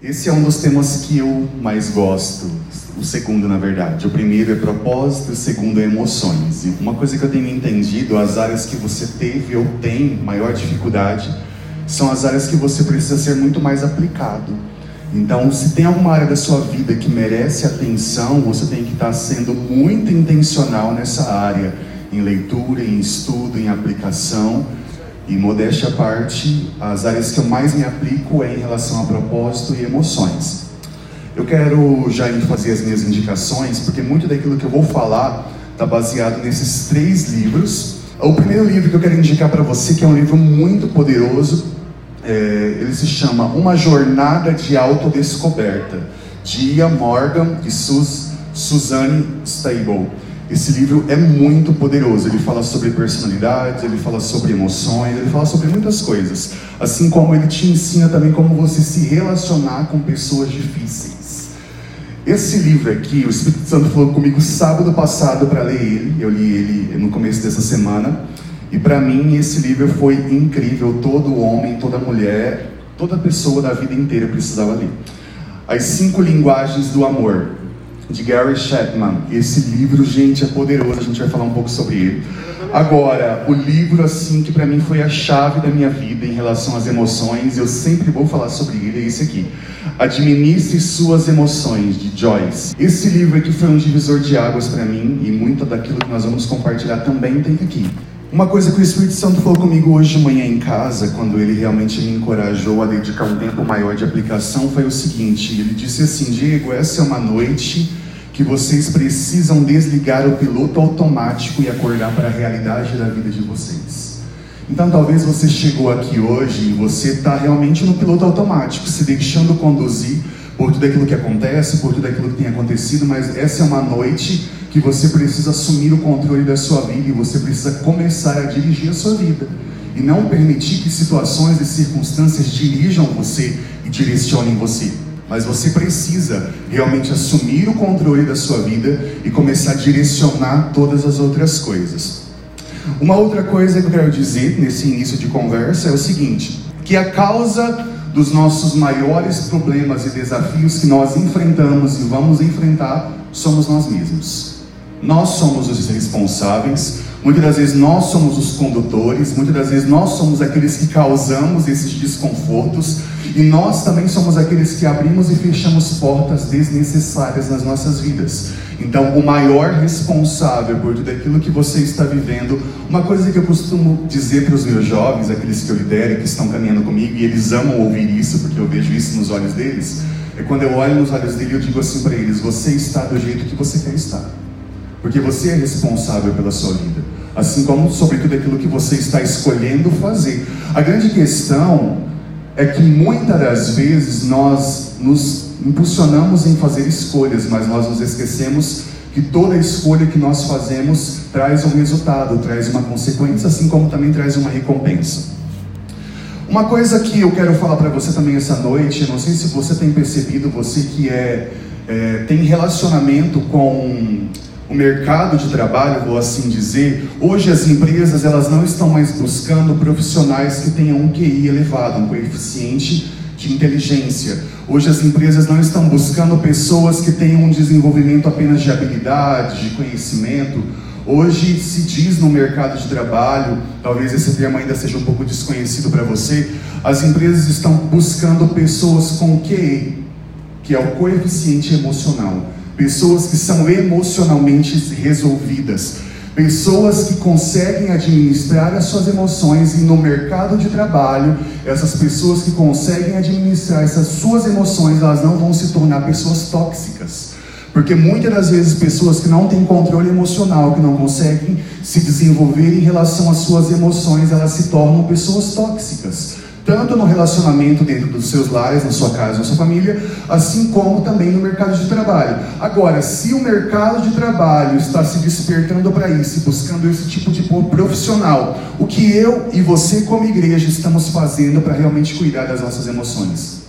Esse é um dos temas que eu mais gosto. O segundo, na verdade. O primeiro é propósito, o segundo é emoções. E uma coisa que eu tenho entendido, as áreas que você teve ou tem maior dificuldade, são as áreas que você precisa ser muito mais aplicado. Então, se tem alguma área da sua vida que merece atenção, você tem que estar sendo muito intencional nessa área, em leitura, em estudo, em aplicação e modéstia à parte, as áreas que eu mais me aplico é em relação a propósito e emoções. Eu quero já fazer as minhas indicações, porque muito daquilo que eu vou falar está baseado nesses três livros. O primeiro livro que eu quero indicar para você, que é um livro muito poderoso, é, ele se chama Uma Jornada de Autodescoberta, de Ian Morgan e Sus, Suzanne Stable. Esse livro é muito poderoso. Ele fala sobre personalidades, ele fala sobre emoções, ele fala sobre muitas coisas. Assim como ele te ensina também como você se relacionar com pessoas difíceis. Esse livro aqui, o Espírito Santo falou comigo sábado passado para ler ele. Eu li ele no começo dessa semana. E para mim esse livro foi incrível. Todo homem, toda mulher, toda pessoa da vida inteira precisava ler. As cinco linguagens do amor de Gary Chapman. Esse livro, gente, é poderoso, a gente vai falar um pouco sobre ele. Agora, o livro assim que para mim foi a chave da minha vida em relação às emoções, eu sempre vou falar sobre ele, é esse aqui. Administre suas emoções de Joyce. Esse livro aqui foi um divisor de águas para mim e muito daquilo que nós vamos compartilhar também tem aqui. Uma coisa que o Espírito Santo falou comigo hoje de manhã em casa, quando ele realmente me encorajou a dedicar um tempo maior de aplicação, foi o seguinte: ele disse assim, Diego, essa é uma noite que vocês precisam desligar o piloto automático e acordar para a realidade da vida de vocês. Então, talvez você chegou aqui hoje e você está realmente no piloto automático, se deixando conduzir por tudo aquilo que acontece, por tudo aquilo que tem acontecido, mas essa é uma noite que você precisa assumir o controle da sua vida e você precisa começar a dirigir a sua vida. E não permitir que situações e circunstâncias dirijam você e direcionem você. Mas você precisa realmente assumir o controle da sua vida e começar a direcionar todas as outras coisas. Uma outra coisa que eu quero dizer nesse início de conversa é o seguinte: que a causa dos nossos maiores problemas e desafios que nós enfrentamos e vamos enfrentar somos nós mesmos. Nós somos os responsáveis, muitas das vezes nós somos os condutores, muitas das vezes nós somos aqueles que causamos esses desconfortos e nós também somos aqueles que abrimos e fechamos portas desnecessárias nas nossas vidas. Então, o maior responsável por tudo aquilo que você está vivendo, uma coisa que eu costumo dizer para os meus jovens, aqueles que eu lidero, que estão caminhando comigo, e eles amam ouvir isso, porque eu vejo isso nos olhos deles, é quando eu olho nos olhos dele, eu digo assim para eles: você está do jeito que você quer estar. Porque você é responsável pela sua vida. Assim como sobre tudo aquilo que você está escolhendo fazer. A grande questão é que muitas das vezes nós nos impulsionamos em fazer escolhas, mas nós nos esquecemos que toda escolha que nós fazemos traz um resultado, traz uma consequência, assim como também traz uma recompensa. Uma coisa que eu quero falar para você também essa noite, não sei se você tem percebido, você que é, é tem relacionamento com o mercado de trabalho, vou assim dizer, hoje as empresas elas não estão mais buscando profissionais que tenham um QI elevado, um coeficiente de inteligência. Hoje as empresas não estão buscando pessoas que tenham um desenvolvimento apenas de habilidade, de conhecimento. Hoje se diz no mercado de trabalho, talvez esse termo ainda seja um pouco desconhecido para você, as empresas estão buscando pessoas com QE, que é o coeficiente emocional pessoas que são emocionalmente resolvidas, pessoas que conseguem administrar as suas emoções e no mercado de trabalho, essas pessoas que conseguem administrar essas suas emoções, elas não vão se tornar pessoas tóxicas. Porque muitas das vezes pessoas que não têm controle emocional, que não conseguem se desenvolver em relação às suas emoções, elas se tornam pessoas tóxicas tanto no relacionamento dentro dos seus lares, na sua casa, na sua família, assim como também no mercado de trabalho. Agora, se o mercado de trabalho está se despertando para isso, buscando esse tipo de profissional, o que eu e você como igreja estamos fazendo para realmente cuidar das nossas emoções?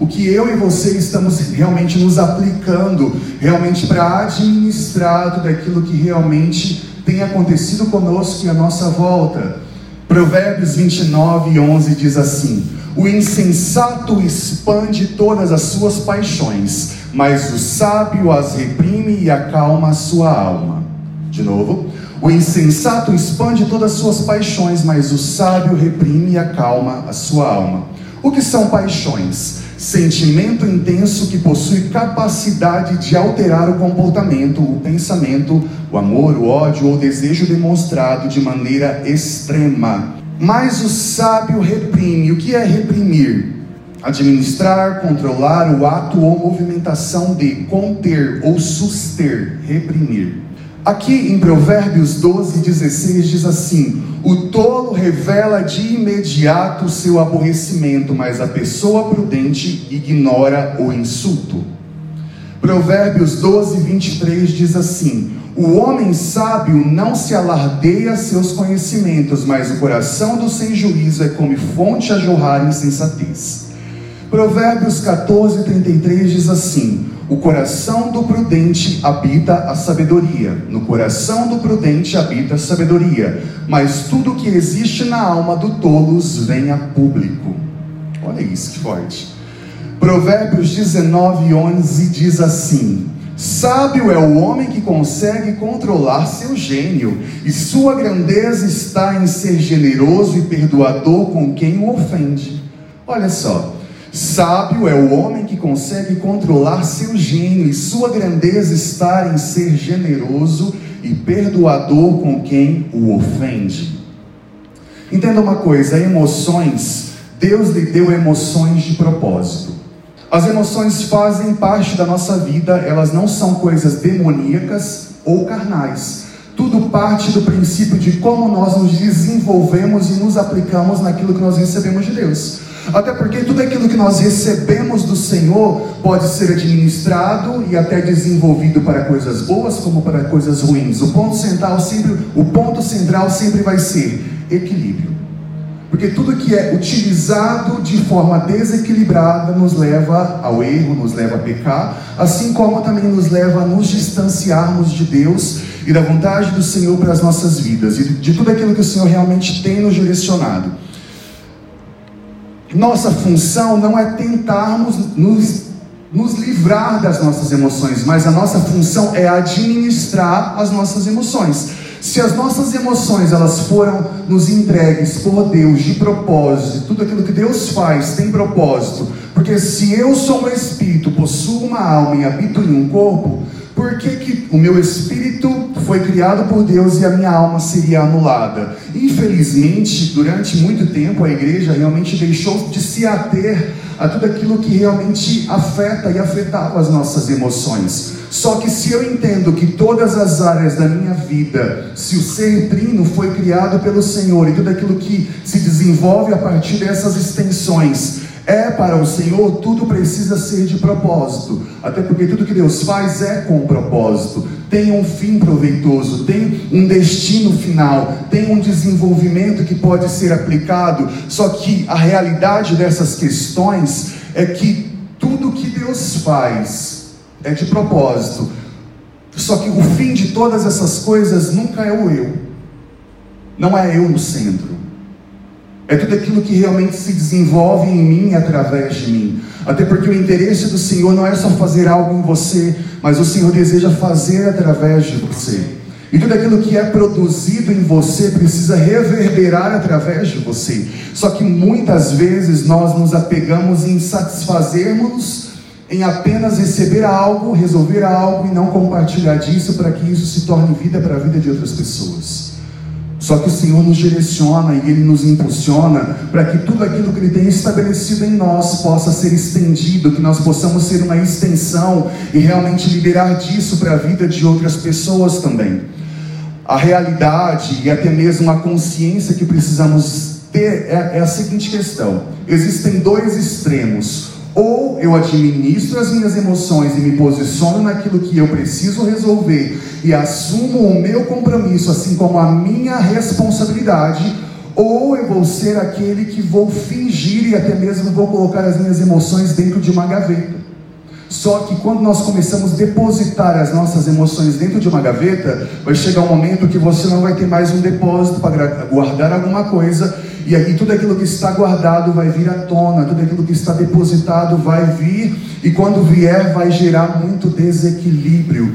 O que eu e você estamos realmente nos aplicando, realmente para administrar tudo aquilo que realmente tem acontecido conosco e à nossa volta. Provérbios 29, 11 diz assim: O insensato expande todas as suas paixões, mas o sábio as reprime e acalma a sua alma. De novo. O insensato expande todas as suas paixões, mas o sábio reprime e acalma a sua alma. O que são paixões? Sentimento intenso que possui capacidade de alterar o comportamento, o pensamento, o amor, o ódio ou o desejo demonstrado de maneira extrema. Mas o sábio reprime. O que é reprimir? Administrar, controlar o ato ou movimentação de conter ou suster, reprimir. Aqui em Provérbios 12, 16 diz assim: O tolo revela de imediato seu aborrecimento, mas a pessoa prudente ignora o insulto. Provérbios 12, 23 diz assim: O homem sábio não se alardeia seus conhecimentos, mas o coração do sem juízo é como fonte a jorrar insensatez. Provérbios 14, 33 diz assim: o coração do prudente habita a sabedoria. No coração do prudente habita a sabedoria. Mas tudo que existe na alma do tolos vem a público. Olha isso que forte. Provérbios 19, 11 diz assim: Sábio é o homem que consegue controlar seu gênio, e sua grandeza está em ser generoso e perdoador com quem o ofende. Olha só, Sábio é o homem que consegue controlar seu gênio, e sua grandeza está em ser generoso e perdoador com quem o ofende. Entenda uma coisa: emoções, Deus lhe deu emoções de propósito. As emoções fazem parte da nossa vida, elas não são coisas demoníacas ou carnais. Tudo parte do princípio de como nós nos desenvolvemos e nos aplicamos naquilo que nós recebemos de Deus. Até porque tudo aquilo que nós recebemos do Senhor pode ser administrado e até desenvolvido para coisas boas como para coisas ruins. O ponto central sempre, o ponto central sempre vai ser equilíbrio. Porque tudo que é utilizado de forma desequilibrada nos leva ao erro, nos leva a pecar, assim como também nos leva a nos distanciarmos de Deus e da vontade do Senhor para as nossas vidas e de tudo aquilo que o Senhor realmente tem nos direcionado. Nossa função não é tentarmos nos, nos livrar das nossas emoções, mas a nossa função é administrar as nossas emoções. Se as nossas emoções elas foram nos entregues por Deus de propósito, tudo aquilo que Deus faz tem propósito, porque se eu sou um espírito, possuo uma alma e habito em um corpo, por que, que o meu espírito foi criado por Deus e a minha alma seria anulada? Infelizmente, durante muito tempo, a igreja realmente deixou de se ater a tudo aquilo que realmente afeta e afetava as nossas emoções. Só que se eu entendo que todas as áreas da minha vida, se o ser trino foi criado pelo Senhor e tudo aquilo que se desenvolve a partir dessas extensões, é para o Senhor, tudo precisa ser de propósito. Até porque tudo que Deus faz é com propósito. Tem um fim proveitoso, tem um destino final, tem um desenvolvimento que pode ser aplicado. Só que a realidade dessas questões é que tudo que Deus faz é de propósito. Só que o fim de todas essas coisas nunca é o eu. Não é eu no centro. É tudo aquilo que realmente se desenvolve em mim através de mim. Até porque o interesse do Senhor não é só fazer algo em você, mas o Senhor deseja fazer através de você. E tudo aquilo que é produzido em você precisa reverberar através de você. Só que muitas vezes nós nos apegamos em satisfazermos, em apenas receber algo, resolver algo e não compartilhar disso para que isso se torne vida para a vida de outras pessoas. Só que o Senhor nos direciona e Ele nos impulsiona para que tudo aquilo que Ele tem estabelecido em nós possa ser estendido, que nós possamos ser uma extensão e realmente liberar disso para a vida de outras pessoas também. A realidade e até mesmo a consciência que precisamos ter é, é a seguinte questão: existem dois extremos ou eu administro as minhas emoções e me posiciono naquilo que eu preciso resolver e assumo o meu compromisso, assim como a minha responsabilidade, ou eu vou ser aquele que vou fingir e até mesmo vou colocar as minhas emoções dentro de uma gaveta. Só que quando nós começamos a depositar as nossas emoções dentro de uma gaveta, vai chegar um momento que você não vai ter mais um depósito para guardar alguma coisa, e aí tudo aquilo que está guardado vai vir à tona, tudo aquilo que está depositado vai vir, e quando vier vai gerar muito desequilíbrio.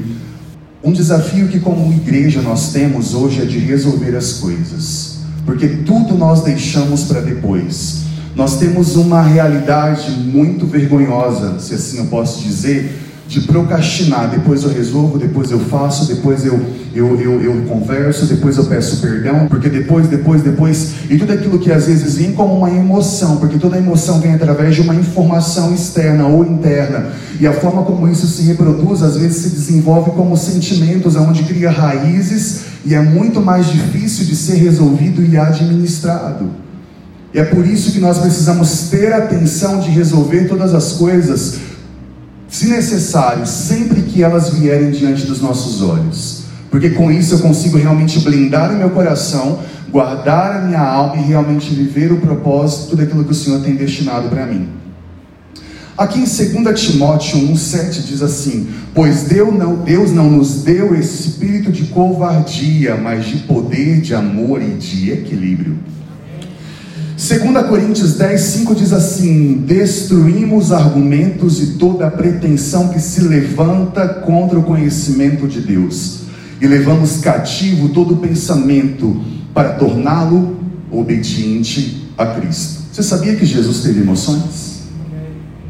Um desafio que, como igreja, nós temos hoje é de resolver as coisas, porque tudo nós deixamos para depois. Nós temos uma realidade muito vergonhosa, se assim eu posso dizer, de procrastinar. Depois eu resolvo, depois eu faço, depois eu, eu, eu, eu, converso, depois eu peço perdão, porque depois, depois, depois. E tudo aquilo que às vezes vem como uma emoção, porque toda emoção vem através de uma informação externa ou interna. E a forma como isso se reproduz, às vezes se desenvolve como sentimentos, onde cria raízes e é muito mais difícil de ser resolvido e administrado. E é por isso que nós precisamos ter atenção de resolver todas as coisas, se necessário, sempre que elas vierem diante dos nossos olhos. Porque com isso eu consigo realmente blindar o meu coração, guardar a minha alma e realmente viver o propósito daquilo que o Senhor tem destinado para mim. Aqui em 2 Timóteo 1,7 diz assim: Pois Deus não, Deus não nos deu espírito de covardia, mas de poder, de amor e de equilíbrio. 2 Coríntios 10, 5 diz assim: Destruímos argumentos e toda pretensão que se levanta contra o conhecimento de Deus, e levamos cativo todo pensamento para torná-lo obediente a Cristo. Você sabia que Jesus teve emoções?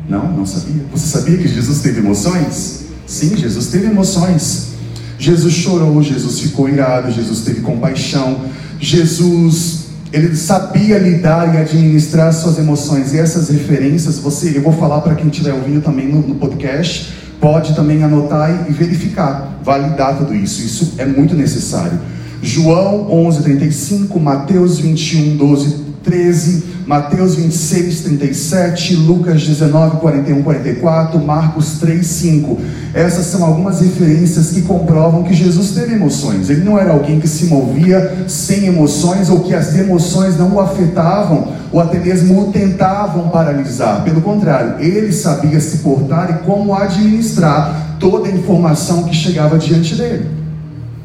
Não, não sabia. Você sabia que Jesus teve emoções? Sim, Jesus teve emoções. Jesus chorou, Jesus ficou irado, Jesus teve compaixão, Jesus ele sabia lidar e administrar suas emoções. E essas referências, você, eu vou falar para quem estiver ouvindo também no, no, podcast, pode também anotar e verificar, validar tudo isso. Isso é muito necessário. João 11:35, Mateus 21, 12, 13, Mateus 26, 37, Lucas 19, 41, 44, Marcos 3, 5. Essas são algumas referências que comprovam que Jesus teve emoções. Ele não era alguém que se movia sem emoções ou que as emoções não o afetavam ou até mesmo o tentavam paralisar. Pelo contrário, ele sabia se portar e como administrar toda a informação que chegava diante dele.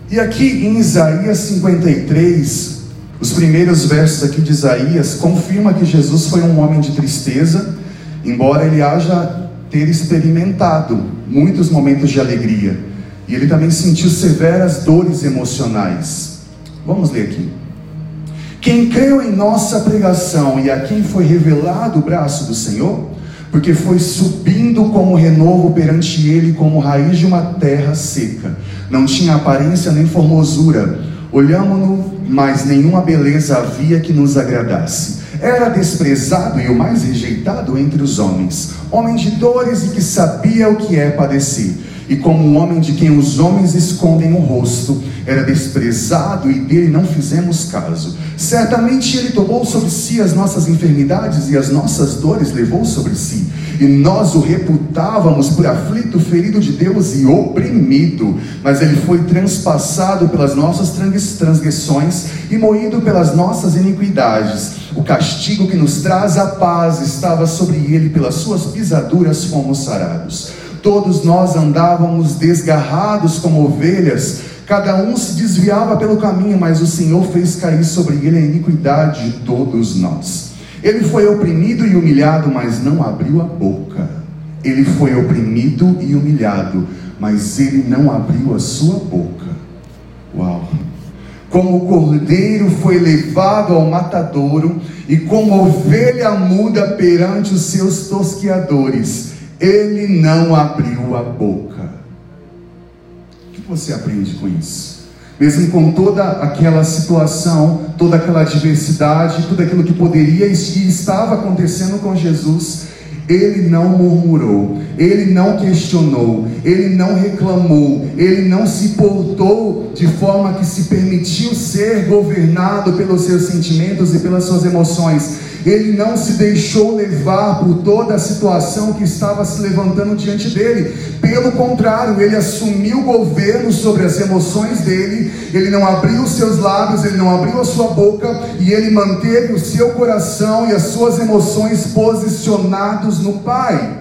E aqui em Isaías 53, os primeiros versos aqui de Isaías confirma que Jesus foi um homem de tristeza, embora ele haja ter experimentado muitos momentos de alegria. E ele também sentiu severas dores emocionais. Vamos ler aqui. Quem creu em nossa pregação e a quem foi revelado o braço do Senhor, porque foi subindo como renovo perante ele, como raiz de uma terra seca. Não tinha aparência nem formosura. Olhamos-no mas nenhuma beleza havia que nos agradasse. Era desprezado e o mais rejeitado entre os homens, homem de dores e que sabia o que é padecer. E como um homem de quem os homens escondem o rosto, era desprezado e dele não fizemos caso. Certamente ele tomou sobre si as nossas enfermidades e as nossas dores levou sobre si e nós o reputávamos por aflito, ferido de Deus e oprimido, mas ele foi transpassado pelas nossas transgressões e moído pelas nossas iniquidades. O castigo que nos traz a paz estava sobre ele, pelas suas pisaduras fomos sarados. Todos nós andávamos desgarrados como ovelhas, cada um se desviava pelo caminho, mas o Senhor fez cair sobre ele a iniquidade de todos nós. Ele foi oprimido e humilhado, mas não abriu a boca. Ele foi oprimido e humilhado, mas ele não abriu a sua boca. Uau! Como o cordeiro foi levado ao matadouro, e como ovelha muda perante os seus tosqueadores, ele não abriu a boca. O que você aprende com isso? mesmo com toda aquela situação, toda aquela adversidade, tudo aquilo que poderia e estava acontecendo com Jesus, ele não murmurou, ele não questionou, ele não reclamou, ele não se portou de forma que se permitiu ser governado pelos seus sentimentos e pelas suas emoções ele não se deixou levar por toda a situação que estava se levantando diante dele. Pelo contrário, ele assumiu o governo sobre as emoções dele, ele não abriu os seus lábios, ele não abriu a sua boca e ele manteve o seu coração e as suas emoções posicionados no Pai.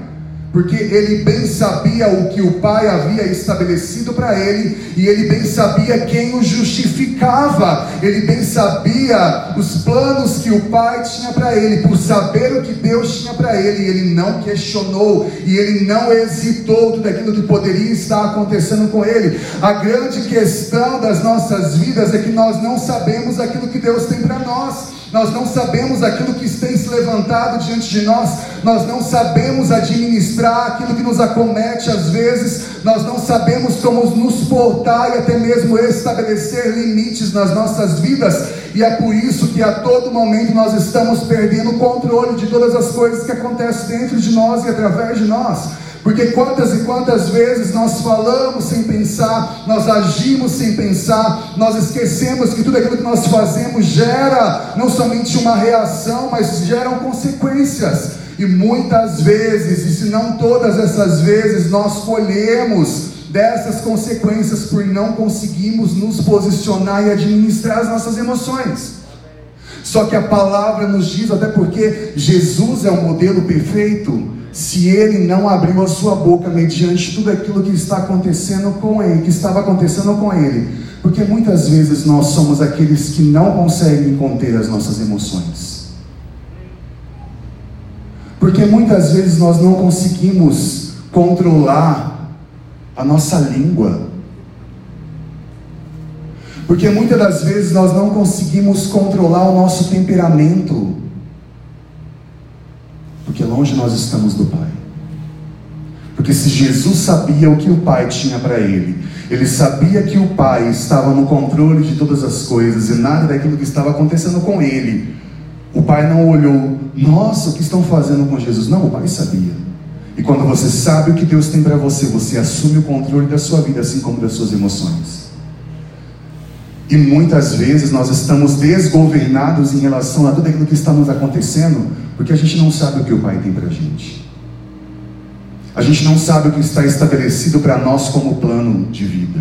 Porque ele bem sabia o que o Pai havia estabelecido para ele, e ele bem sabia quem o justificava, ele bem sabia os planos que o Pai tinha para ele, por saber o que Deus tinha para ele, ele não questionou, e ele não hesitou tudo aquilo que poderia estar acontecendo com ele. A grande questão das nossas vidas é que nós não sabemos aquilo que Deus tem para nós nós não sabemos aquilo que tem se levantado diante de nós, nós não sabemos administrar aquilo que nos acomete às vezes, nós não sabemos como nos portar e até mesmo estabelecer limites nas nossas vidas, e é por isso que a todo momento nós estamos perdendo o controle de todas as coisas que acontecem dentro de nós e através de nós. Porque quantas e quantas vezes nós falamos sem pensar, nós agimos sem pensar, nós esquecemos que tudo aquilo que nós fazemos gera não somente uma reação, mas geram consequências. E muitas vezes, e se não todas essas vezes, nós colhemos dessas consequências por não conseguirmos nos posicionar e administrar as nossas emoções. Só que a palavra nos diz, até porque Jesus é o modelo perfeito, se ele não abriu a sua boca mediante tudo aquilo que está acontecendo com ele, que estava acontecendo com ele. Porque muitas vezes nós somos aqueles que não conseguem conter as nossas emoções. Porque muitas vezes nós não conseguimos controlar a nossa língua. Porque muitas das vezes nós não conseguimos controlar o nosso temperamento porque longe nós estamos do Pai. Porque se Jesus sabia o que o Pai tinha para ele, ele sabia que o Pai estava no controle de todas as coisas e nada daquilo que estava acontecendo com ele. O Pai não olhou, nossa, o que estão fazendo com Jesus? Não, o Pai sabia. E quando você sabe o que Deus tem para você, você assume o controle da sua vida, assim como das suas emoções. E muitas vezes nós estamos desgovernados em relação a tudo aquilo que está nos acontecendo, porque a gente não sabe o que o Pai tem para a gente. A gente não sabe o que está estabelecido para nós como plano de vida.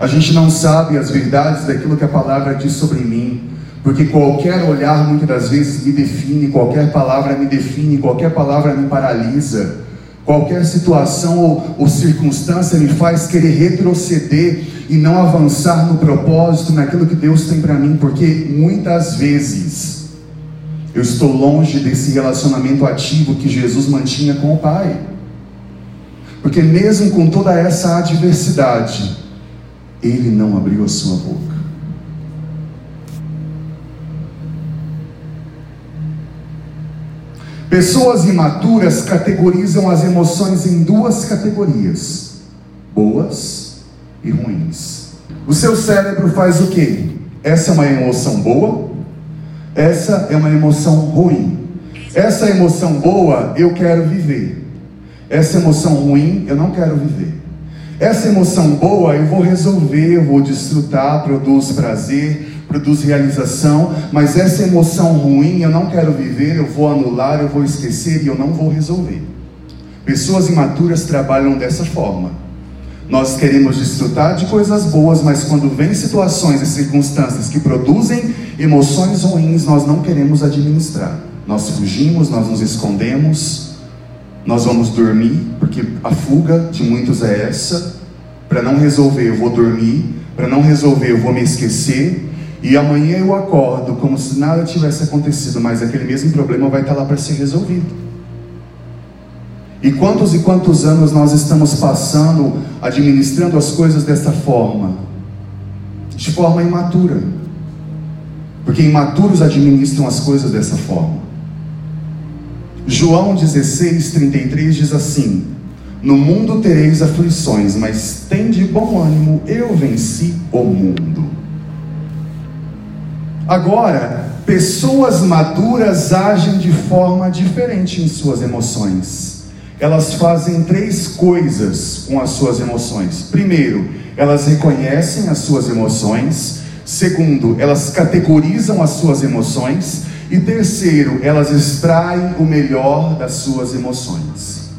A gente não sabe as verdades daquilo que a palavra diz sobre mim. Porque qualquer olhar muitas das vezes me define, qualquer palavra me define, qualquer palavra me paralisa. Qualquer situação ou, ou, circunstância me faz querer retroceder e não avançar no propósito, naquilo que Deus tem para mim, porque muitas vezes eu estou longe desse relacionamento ativo que Jesus mantinha com o Pai. Porque mesmo com toda essa adversidade, ele não abriu a sua boca. Pessoas imaturas categorizam as emoções em duas categorias: boas e ruins. O seu cérebro faz o quê? Essa é uma emoção boa essa é uma emoção ruim. Essa emoção boa eu quero viver. Essa emoção ruim eu não quero viver. Essa emoção boa eu vou resolver, eu vou desfrutar, produz prazer, produz realização, mas essa emoção ruim eu não quero viver, eu vou anular, eu vou esquecer e eu não vou resolver. Pessoas imaturas trabalham dessa forma. Nós queremos desfrutar de coisas boas, mas quando vem situações e circunstâncias que produzem emoções ruins, nós não queremos administrar. Nós fugimos, nós nos escondemos, nós vamos dormir, porque a fuga de muitos é essa. Para não resolver, eu vou dormir. Para não resolver, eu vou me esquecer. E amanhã eu acordo como se nada tivesse acontecido, mas aquele mesmo problema vai estar lá para ser resolvido. E quantos e quantos anos nós estamos passando administrando as coisas dessa forma? De forma imatura. Porque imaturos administram as coisas dessa forma. João 16, 33 diz assim: No mundo tereis aflições, mas tem de bom ânimo, eu venci o mundo. Agora, pessoas maduras agem de forma diferente em suas emoções elas fazem três coisas com as suas emoções. Primeiro, elas reconhecem as suas emoções. Segundo, elas categorizam as suas emoções. E terceiro, elas extraem o melhor das suas emoções.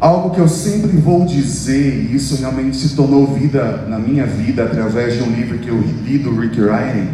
Algo que eu sempre vou dizer, e isso realmente se tornou vida na minha vida através de um livro que eu li do Rick Ryan,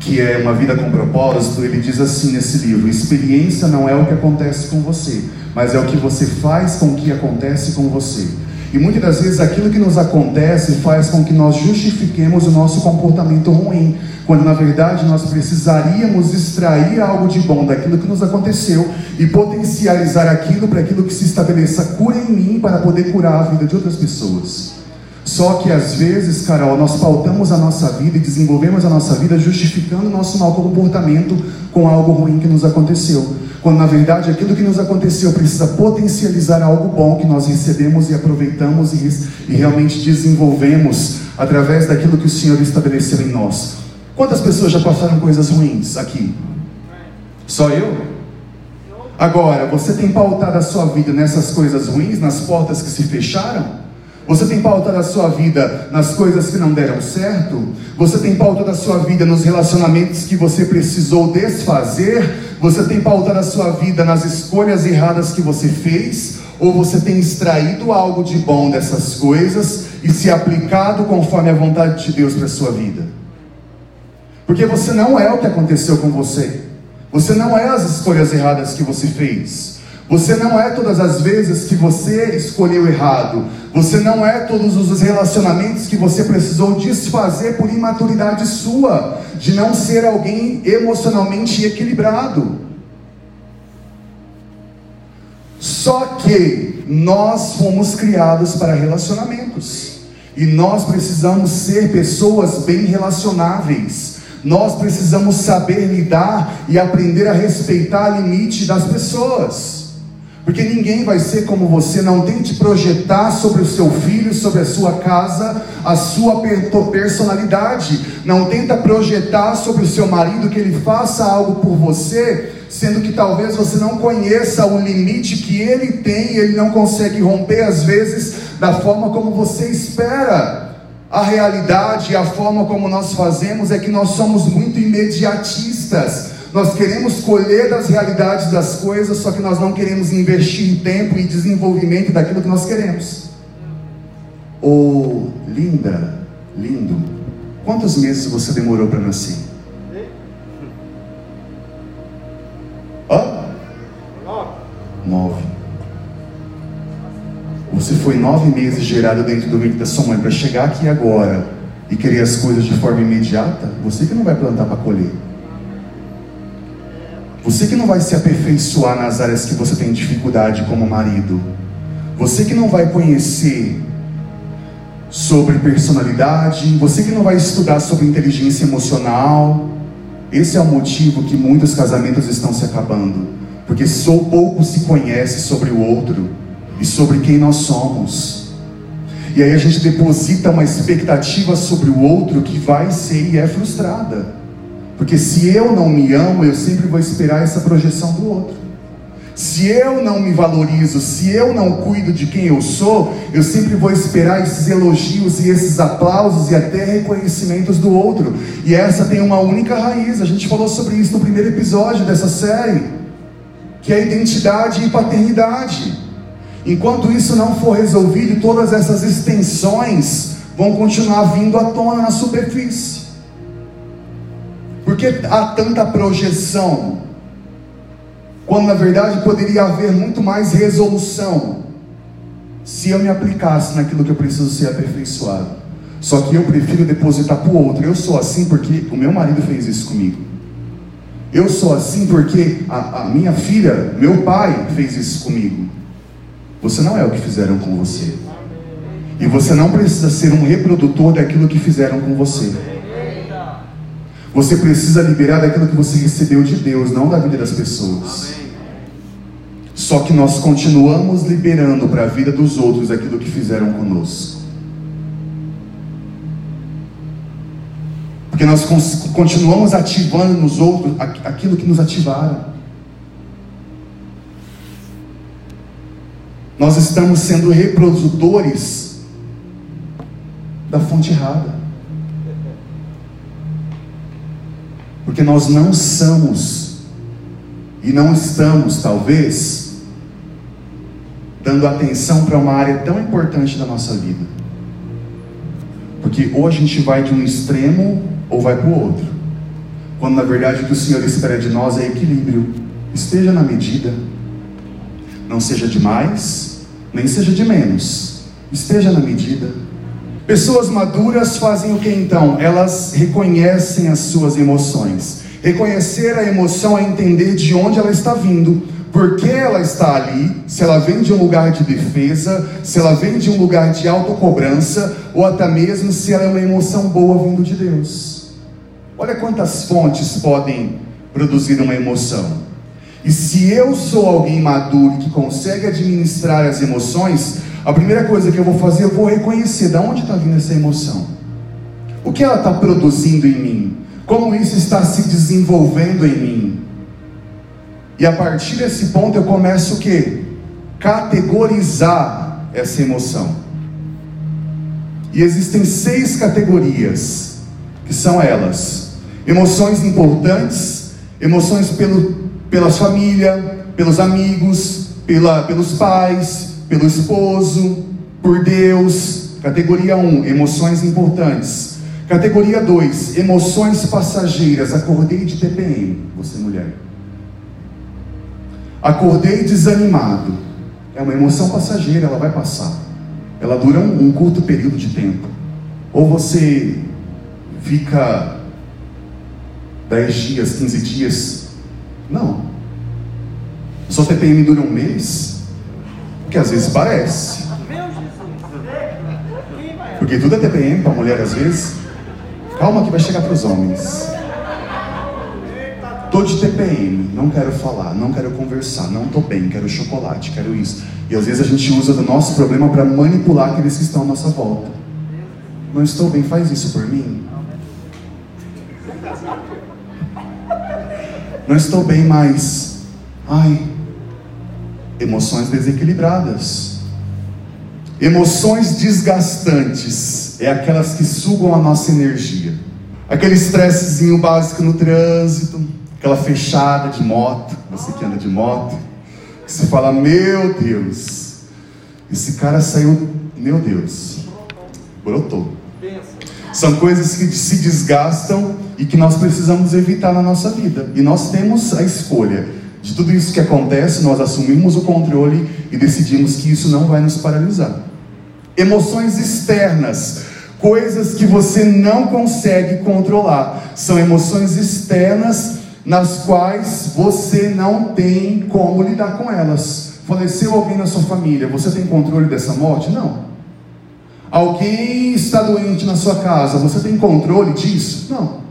que é Uma Vida com Propósito, ele diz assim nesse livro: experiência não é o que acontece com você, mas é o que você faz com o que acontece com você. E muitas das vezes aquilo que nos acontece faz com que nós justifiquemos o nosso comportamento ruim, quando na verdade nós precisaríamos extrair algo de bom daquilo que nos aconteceu e potencializar aquilo para aquilo que se estabeleça cura em mim para poder curar a vida de outras pessoas. Só que às vezes, Carol, nós pautamos a nossa vida e desenvolvemos a nossa vida justificando o nosso mau comportamento com algo ruim que nos aconteceu. Quando na verdade aquilo que nos aconteceu precisa potencializar algo bom que nós recebemos e aproveitamos e, e realmente desenvolvemos através daquilo que o Senhor estabeleceu em nós. Quantas pessoas já passaram coisas ruins aqui? Só eu? Agora, você tem pautado a sua vida nessas coisas ruins, nas portas que se fecharam? Você tem pautado a sua vida nas coisas que não deram certo? Você tem pautado a sua vida nos relacionamentos que você precisou desfazer? Você tem pautado a sua vida nas escolhas erradas que você fez? Ou você tem extraído algo de bom dessas coisas e se aplicado conforme a vontade de Deus para a sua vida? Porque você não é o que aconteceu com você. Você não é as escolhas erradas que você fez. Você não é todas as vezes que você escolheu errado. Você não é todos os relacionamentos que você precisou desfazer por imaturidade sua, de não ser alguém emocionalmente equilibrado. Só que nós fomos criados para relacionamentos. E nós precisamos ser pessoas bem relacionáveis. Nós precisamos saber lidar e aprender a respeitar o limite das pessoas. Porque ninguém vai ser como você. Não tente projetar sobre o seu filho, sobre a sua casa, a sua personalidade. Não tenta projetar sobre o seu marido que ele faça algo por você, sendo que talvez você não conheça o limite que ele tem e ele não consegue romper às vezes da forma como você espera. A realidade a forma como nós fazemos é que nós somos muito imediatistas. Nós queremos colher das realidades das coisas, só que nós não queremos investir em tempo e desenvolvimento daquilo que nós queremos. Oh, linda, lindo, quantos meses você demorou para nascer? Hã? Nove. Você foi nove meses gerado dentro do ventre da sua mãe para chegar aqui agora e querer as coisas de forma imediata? Você que não vai plantar para colher. Você que não vai se aperfeiçoar nas áreas que você tem dificuldade como marido. Você que não vai conhecer sobre personalidade. Você que não vai estudar sobre inteligência emocional. Esse é o motivo que muitos casamentos estão se acabando. Porque só pouco se conhece sobre o outro e sobre quem nós somos. E aí a gente deposita uma expectativa sobre o outro que vai ser e é frustrada. Porque se eu não me amo, eu sempre vou esperar essa projeção do outro. Se eu não me valorizo, se eu não cuido de quem eu sou, eu sempre vou esperar esses elogios e esses aplausos e até reconhecimentos do outro. E essa tem uma única raiz. A gente falou sobre isso no primeiro episódio dessa série, que é identidade e paternidade. Enquanto isso não for resolvido, todas essas extensões vão continuar vindo à tona na superfície. Por que há tanta projeção? Quando na verdade poderia haver muito mais resolução se eu me aplicasse naquilo que eu preciso ser aperfeiçoado. Só que eu prefiro depositar para o outro. Eu sou assim porque o meu marido fez isso comigo. Eu sou assim porque a, a minha filha, meu pai fez isso comigo. Você não é o que fizeram com você. E você não precisa ser um reprodutor daquilo que fizeram com você. Você precisa liberar daquilo que você recebeu de Deus, não da vida das pessoas. Amém. Só que nós continuamos liberando para a vida dos outros aquilo que fizeram conosco. Porque nós continuamos ativando nos outros aquilo que nos ativaram. Nós estamos sendo reprodutores da fonte errada. Porque nós não somos e não estamos, talvez, dando atenção para uma área tão importante da nossa vida. Porque ou a gente vai de um extremo ou vai para o outro. quando na verdade o que o Senhor espera de nós é equilíbrio. Esteja na medida, não seja de mais, nem seja de menos, esteja na medida. Pessoas maduras fazem o que então? Elas reconhecem as suas emoções. Reconhecer a emoção é entender de onde ela está vindo, por que ela está ali, se ela vem de um lugar de defesa, se ela vem de um lugar de autocobrança, ou até mesmo se ela é uma emoção boa vindo de Deus. Olha quantas fontes podem produzir uma emoção. E se eu sou alguém maduro que consegue administrar as emoções, a primeira coisa que eu vou fazer, eu vou reconhecer de onde está vindo essa emoção. O que ela está produzindo em mim? Como isso está se desenvolvendo em mim? E a partir desse ponto eu começo o que? Categorizar essa emoção. E existem seis categorias, que são elas: emoções importantes, emoções pelo, pela família, pelos amigos, pela, pelos pais, pelo esposo, por Deus. Categoria 1, emoções importantes. Categoria 2, emoções passageiras. Acordei de TPM, você mulher. Acordei desanimado. É uma emoção passageira, ela vai passar. Ela dura um, um curto período de tempo. Ou você fica 10 dias, 15 dias. Não. Só TPM dura um mês. Porque às vezes parece. Porque tudo é TPM para mulher às vezes. Calma que vai chegar para os homens. Tô de TPM, não quero falar, não quero conversar, não tô bem, quero chocolate, quero isso. E às vezes a gente usa do nosso problema para manipular aqueles que estão à nossa volta. Não estou bem, faz isso por mim. Não estou bem mais. Ai, Emoções desequilibradas. Emoções desgastantes é aquelas que sugam a nossa energia. Aquele estressezinho básico no trânsito, aquela fechada de moto, você que anda de moto, que você fala: Meu Deus, esse cara saiu, meu Deus, brotou. São coisas que se desgastam e que nós precisamos evitar na nossa vida. E nós temos a escolha de tudo isso que acontece, nós assumimos o controle e decidimos que isso não vai nos paralisar. Emoções externas, coisas que você não consegue controlar, são emoções externas nas quais você não tem como lidar com elas. Faleceu alguém na sua família, você tem controle dessa morte? Não. Alguém está doente na sua casa, você tem controle disso? Não.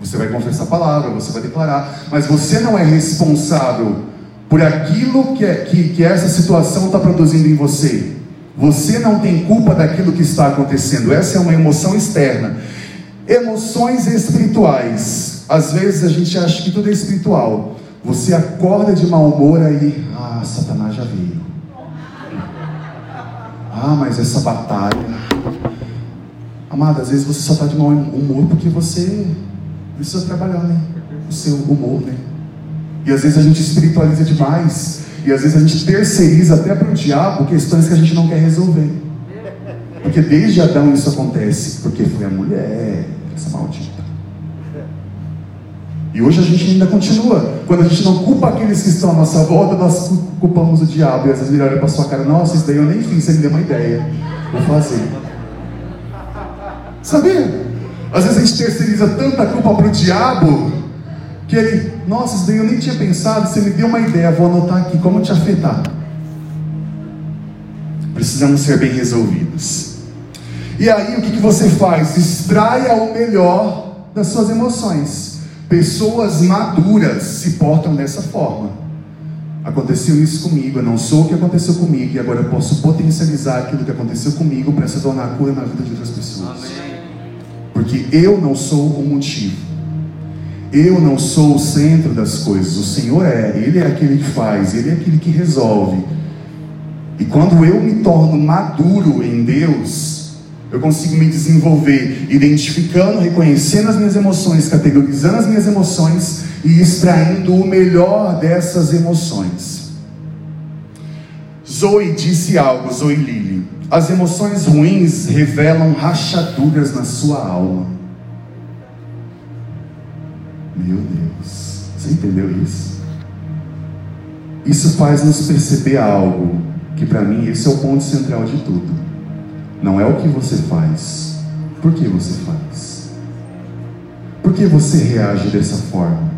Você vai confessar a palavra, você vai declarar, mas você não é responsável por aquilo que, é, que, que essa situação está produzindo em você. Você não tem culpa daquilo que está acontecendo. Essa é uma emoção externa. Emoções espirituais. Às vezes a gente acha que tudo é espiritual. Você acorda de mau humor aí, ah, Satanás já veio. Ah, mas essa batalha. Amada, às vezes você só está de mau humor porque você Precisa trabalhar, né? O seu humor, né? E às vezes a gente espiritualiza demais. E às vezes a gente terceiriza até para o diabo questões que a gente não quer resolver. Porque desde Adão isso acontece. Porque foi a mulher, essa maldita. E hoje a gente ainda continua. Quando a gente não culpa aqueles que estão à nossa volta, nós culpamos o diabo. E às vezes ele olha para sua cara: Nossa, isso daí eu nem fiz, você me deu uma ideia. Vou fazer. Sabia? Às vezes a gente terceiriza tanta culpa para o diabo que ele, nossa, isso daí eu nem tinha pensado, você me deu uma ideia, vou anotar aqui como te afetar. Precisamos ser bem resolvidos. E aí o que, que você faz? Extraia o melhor das suas emoções. Pessoas maduras se portam dessa forma. Aconteceu isso comigo, eu não sou o que aconteceu comigo, e agora eu posso potencializar aquilo que aconteceu comigo para se tornar cura na vida de outras pessoas. Amém. Porque eu não sou o motivo. Eu não sou o centro das coisas. O Senhor é. Ele é aquele que faz. Ele é aquele que resolve. E quando eu me torno maduro em Deus, eu consigo me desenvolver, identificando, reconhecendo as minhas emoções, categorizando as minhas emoções e extraindo o melhor dessas emoções. Zoe disse algo, Zoe Lili. As emoções ruins revelam rachaduras na sua alma. Meu Deus, você entendeu isso? Isso faz nos perceber algo que para mim esse é o ponto central de tudo. Não é o que você faz, por que você faz? Por que você reage dessa forma?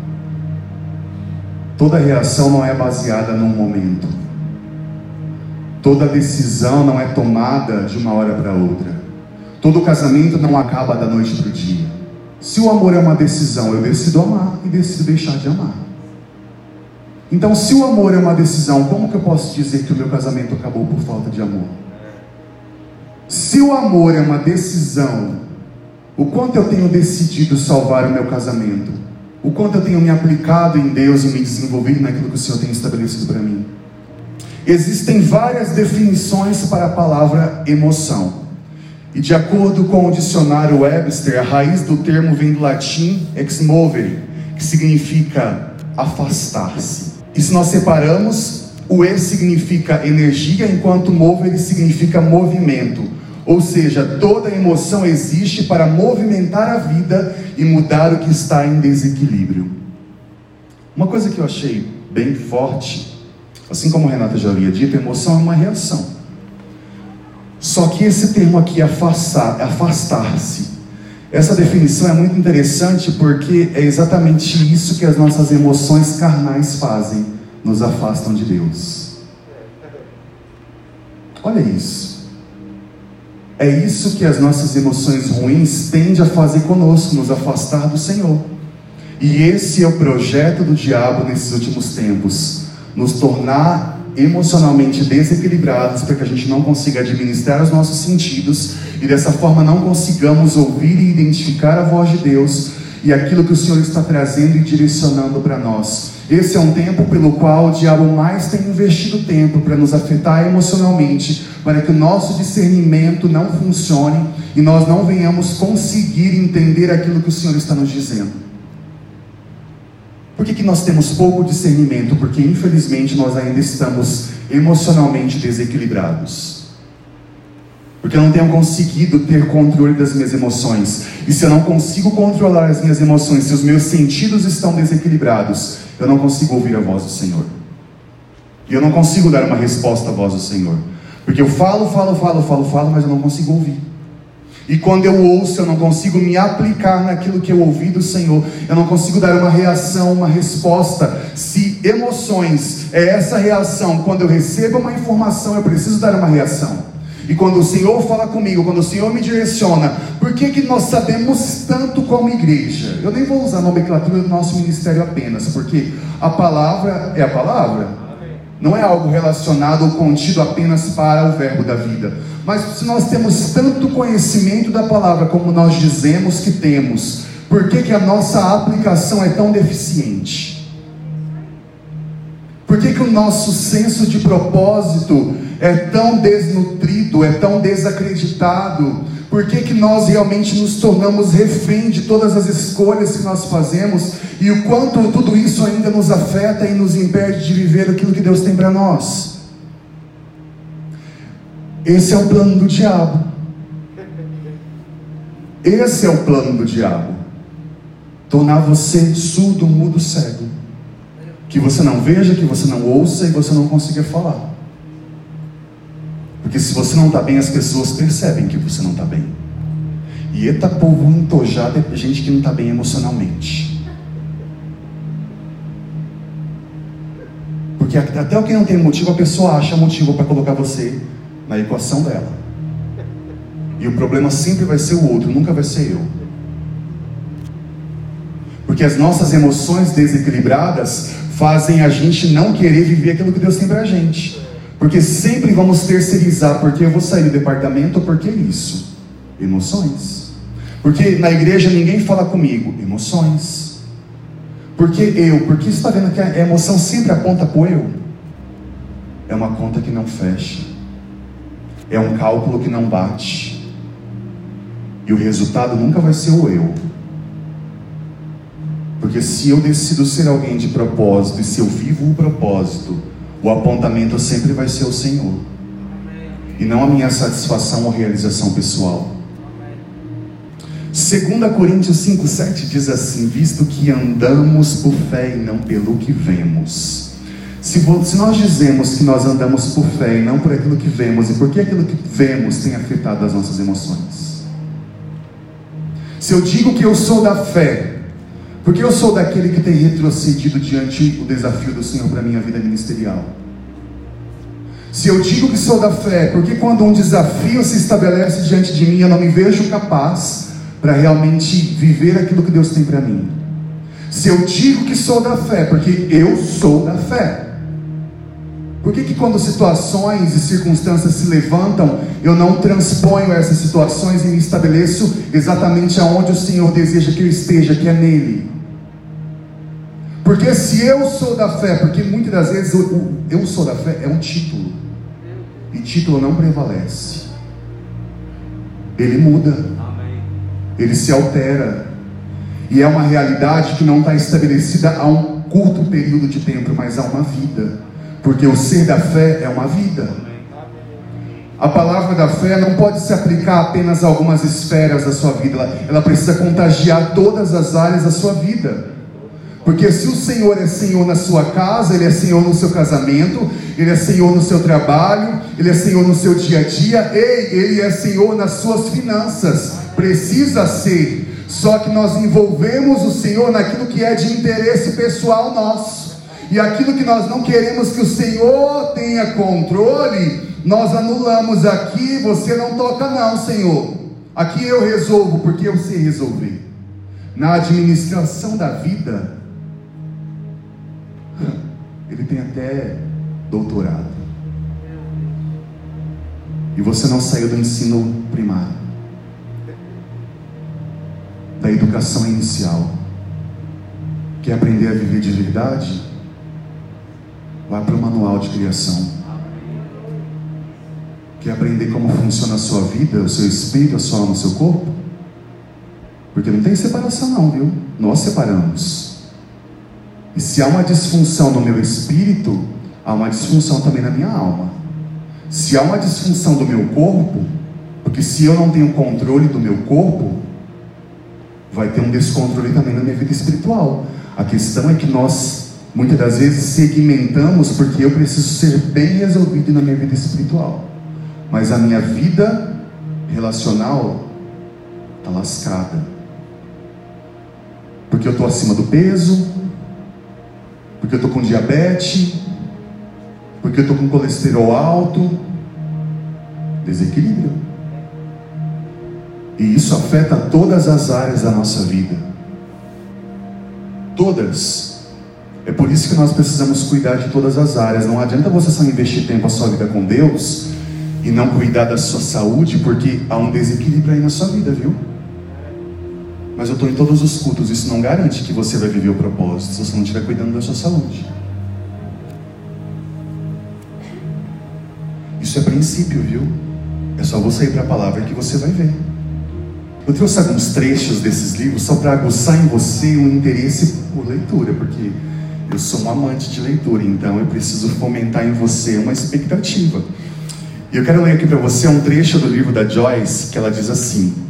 Toda reação não é baseada num momento. Toda decisão não é tomada de uma hora para outra. Todo casamento não acaba da noite para o dia. Se o amor é uma decisão, eu decido amar e decido deixar de amar. Então, se o amor é uma decisão, como que eu posso dizer que o meu casamento acabou por falta de amor? Se o amor é uma decisão, o quanto eu tenho decidido salvar o meu casamento? O quanto eu tenho me aplicado em Deus e me desenvolvido naquilo que o Senhor tem estabelecido para mim? Existem várias definições para a palavra emoção. E de acordo com o dicionário Webster, a raiz do termo vem do latim ex movere, que significa afastar-se. E se nós separamos, o e significa energia, enquanto movere significa movimento. Ou seja, toda emoção existe para movimentar a vida e mudar o que está em desequilíbrio. Uma coisa que eu achei bem forte, assim como Renata já havia dito, emoção é uma reação. Só que esse termo aqui, afastar, afastar-se, essa definição é muito interessante porque é exatamente isso que as nossas emoções carnais fazem, nos afastam de Deus. Olha isso. É isso que as nossas emoções ruins tendem a fazer conosco, nos afastar do Senhor. E esse é o projeto do diabo nesses últimos tempos, nos tornar emocionalmente desequilibrados para que a gente não consiga administrar os nossos sentidos e dessa forma não consigamos ouvir e identificar a voz de Deus e aquilo que o Senhor está trazendo e direcionando para nós. Esse é um tempo pelo qual o diabo mais tem investido tempo para nos afetar emocionalmente, para que o nosso discernimento não funcione e nós não venhamos conseguir entender aquilo que o Senhor está nos dizendo. Por que, que nós temos pouco discernimento? Porque infelizmente nós ainda estamos emocionalmente desequilibrados. Porque eu não tenho conseguido ter controle das minhas emoções. E se eu não consigo controlar as minhas emoções, se os meus sentidos estão desequilibrados, eu não consigo ouvir a voz do Senhor. E eu não consigo dar uma resposta à voz do Senhor. Porque eu falo, falo, falo, falo, falo, mas eu não consigo ouvir. E quando eu ouço, eu não consigo me aplicar naquilo que eu ouvi do Senhor. Eu não consigo dar uma reação, uma resposta. Se emoções é essa reação, quando eu recebo uma informação, eu preciso dar uma reação. E quando o Senhor fala comigo, quando o Senhor me direciona, por que, que nós sabemos tanto como igreja? Eu nem vou usar a nomenclatura do nosso ministério apenas, porque a palavra é a palavra. Não é algo relacionado ou contido apenas para o verbo da vida. Mas se nós temos tanto conhecimento da palavra como nós dizemos que temos, por que, que a nossa aplicação é tão deficiente? Por que, que o nosso senso de propósito é tão desnutrido, é tão desacreditado? Por que, que nós realmente nos tornamos refém de todas as escolhas que nós fazemos e o quanto tudo isso ainda nos afeta e nos impede de viver aquilo que Deus tem para nós? Esse é o plano do diabo. Esse é o plano do diabo. Tornar você surdo, mudo, cego. Que você não veja, que você não ouça e você não consiga falar. Porque se você não está bem, as pessoas percebem que você não está bem. E eita povo entojado é gente que não está bem emocionalmente. Porque até o que não tem motivo, a pessoa acha motivo para colocar você na equação dela. E o problema sempre vai ser o outro, nunca vai ser eu. Porque as nossas emoções desequilibradas fazem a gente não querer viver aquilo que Deus tem pra gente. Porque sempre vamos terceirizar, porque eu vou sair do departamento, porque isso? Emoções. Porque na igreja ninguém fala comigo, emoções. Porque eu, porque você está vendo que a emoção sempre aponta para o eu? É uma conta que não fecha. É um cálculo que não bate. E o resultado nunca vai ser o eu. Porque se eu decido ser alguém de propósito e se eu vivo o propósito, o apontamento sempre vai ser o Senhor. E não a minha satisfação ou realização pessoal. 2 Coríntios 5,7 diz assim: Visto que andamos por fé e não pelo que vemos. Se, se, nós dizemos que nós andamos por fé e não por aquilo que vemos, e por que aquilo que vemos tem afetado as nossas emoções? Se eu digo que eu sou da fé, porque eu sou daquele que tem retrocedido diante do desafio do Senhor para a minha vida ministerial. Se eu digo que sou da fé, porque quando um desafio se estabelece diante de mim, eu não me vejo capaz para realmente viver aquilo que Deus tem para mim. Se eu digo que sou da fé, porque eu sou da fé. Por que, que quando situações e circunstâncias se levantam, eu não transponho essas situações e me estabeleço exatamente aonde o Senhor deseja que eu esteja, que é nele? Porque se eu sou da fé, porque muitas das vezes eu, eu sou da fé é um título, e título não prevalece, ele muda, ele se altera, e é uma realidade que não está estabelecida a um curto período de tempo, mas a uma vida. Porque o ser da fé é uma vida. A palavra da fé não pode se aplicar apenas a algumas esferas da sua vida, ela, ela precisa contagiar todas as áreas da sua vida. Porque se o Senhor é Senhor na sua casa, Ele é Senhor no seu casamento, Ele é Senhor no seu trabalho, Ele é Senhor no seu dia a dia, e Ele é Senhor nas suas finanças. Precisa ser. Só que nós envolvemos o Senhor naquilo que é de interesse pessoal nosso. E aquilo que nós não queremos que o Senhor tenha controle, nós anulamos aqui, você não toca não, Senhor. Aqui eu resolvo, porque eu sei resolver. Na administração da vida, ele tem até doutorado. E você não saiu do ensino primário, da educação inicial. Quer aprender a viver de verdade? Vá para o manual de criação. Quer aprender como funciona a sua vida, o seu espírito, a sua alma, o seu corpo? Porque não tem separação não, viu? Nós separamos. E se há uma disfunção no meu espírito, há uma disfunção também na minha alma. Se há uma disfunção do meu corpo, porque se eu não tenho controle do meu corpo, vai ter um descontrole também na minha vida espiritual. A questão é que nós Muitas das vezes segmentamos porque eu preciso ser bem resolvido na minha vida espiritual. Mas a minha vida relacional está lascada. Porque eu estou acima do peso, porque eu estou com diabetes, porque eu estou com colesterol alto. Desequilíbrio. E isso afeta todas as áreas da nossa vida. Todas. É por isso que nós precisamos cuidar de todas as áreas. Não adianta você só investir tempo a sua vida com Deus e não cuidar da sua saúde, porque há um desequilíbrio aí na sua vida, viu? Mas eu estou em todos os cultos, isso não garante que você vai viver o propósito se você não estiver cuidando da sua saúde. Isso é princípio, viu? É só você ir para a palavra que você vai ver. Eu trouxe alguns trechos desses livros só para aguçar em você o interesse por leitura, porque eu sou um amante de leitura, então eu preciso fomentar em você uma expectativa. E eu quero ler aqui para você um trecho do livro da Joyce, que ela diz assim: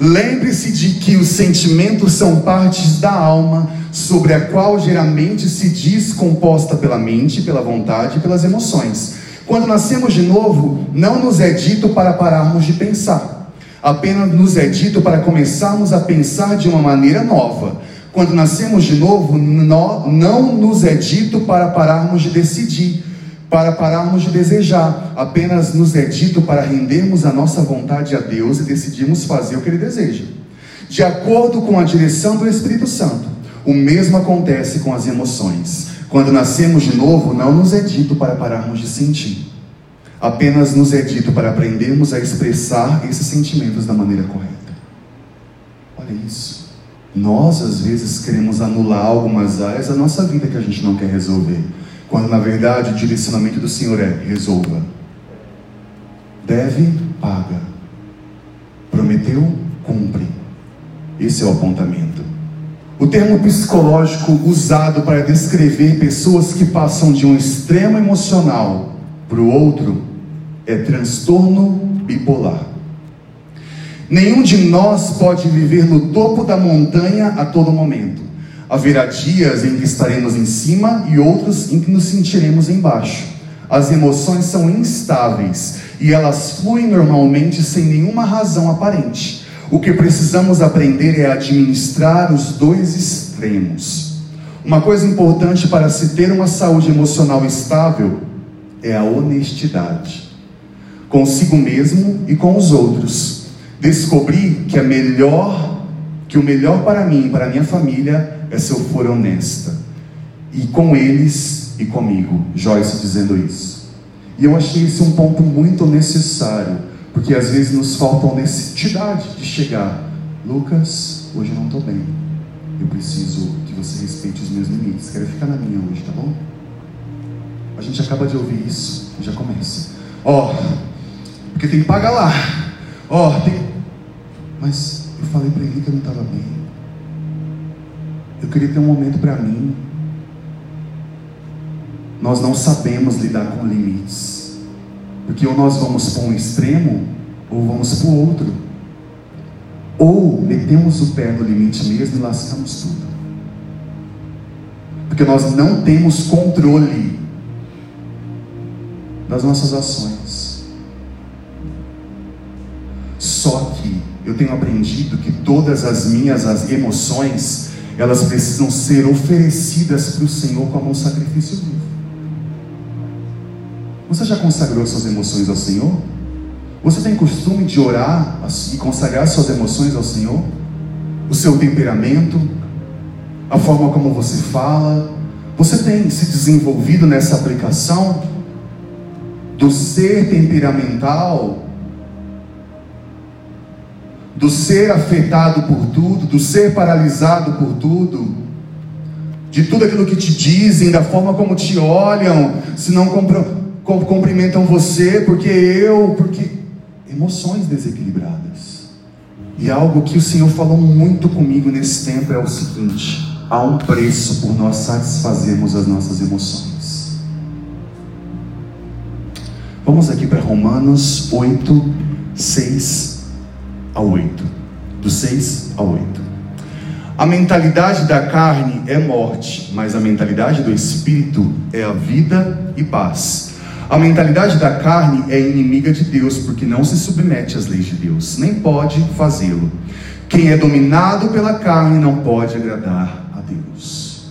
Lembre-se de que os sentimentos são partes da alma, sobre a qual geralmente se diz composta pela mente, pela vontade e pelas emoções. Quando nascemos de novo, não nos é dito para pararmos de pensar, apenas nos é dito para começarmos a pensar de uma maneira nova. Quando nascemos de novo, não nos é dito para pararmos de decidir, para pararmos de desejar, apenas nos é dito para rendermos a nossa vontade a Deus e decidirmos fazer o que Ele deseja, de acordo com a direção do Espírito Santo. O mesmo acontece com as emoções. Quando nascemos de novo, não nos é dito para pararmos de sentir, apenas nos é dito para aprendermos a expressar esses sentimentos da maneira correta. Olha isso. Nós, às vezes, queremos anular algumas áreas da nossa vida que a gente não quer resolver, quando na verdade o direcionamento do Senhor é: resolva. Deve, paga. Prometeu, cumpre. Esse é o apontamento. O termo psicológico usado para descrever pessoas que passam de um extremo emocional para o outro é transtorno bipolar. Nenhum de nós pode viver no topo da montanha a todo momento. Haverá dias em que estaremos em cima e outros em que nos sentiremos embaixo. As emoções são instáveis e elas fluem normalmente sem nenhuma razão aparente. O que precisamos aprender é administrar os dois extremos. Uma coisa importante para se ter uma saúde emocional estável é a honestidade consigo mesmo e com os outros. Descobri que a melhor, que o melhor para mim e para minha família é se eu for honesta. E com eles e comigo. Joyce dizendo isso. E eu achei esse um ponto muito necessário, porque às vezes nos falta honestidade de chegar. Lucas, hoje eu não estou bem. Eu preciso que você respeite os meus limites. Quero ficar na minha hoje, tá bom? A gente acaba de ouvir isso, já começa. Ó, oh, porque tem que pagar lá. Ó, oh, tem. Mas eu falei para ele que eu não estava bem. Eu queria ter um momento para mim. Nós não sabemos lidar com limites. Porque ou nós vamos para um extremo, ou vamos para o outro. Ou metemos o pé no limite mesmo e lascamos tudo. Porque nós não temos controle das nossas ações. Só que eu tenho aprendido que todas as minhas as emoções, elas precisam ser oferecidas para o Senhor como um sacrifício vivo. Você já consagrou suas emoções ao Senhor? Você tem costume de orar e consagrar suas emoções ao Senhor? O seu temperamento, a forma como você fala, você tem se desenvolvido nessa aplicação do ser temperamental do ser afetado por tudo, do ser paralisado por tudo, de tudo aquilo que te dizem, da forma como te olham, se não cumprimentam você, porque eu, porque emoções desequilibradas. E algo que o Senhor falou muito comigo nesse tempo é o seguinte: há um preço por nós satisfazermos as nossas emoções. Vamos aqui para Romanos 8, 6 ao 8. Do 6 ao 8. A mentalidade da carne é morte, mas a mentalidade do espírito é a vida e paz. A mentalidade da carne é inimiga de Deus, porque não se submete às leis de Deus, nem pode fazê-lo. Quem é dominado pela carne não pode agradar a Deus.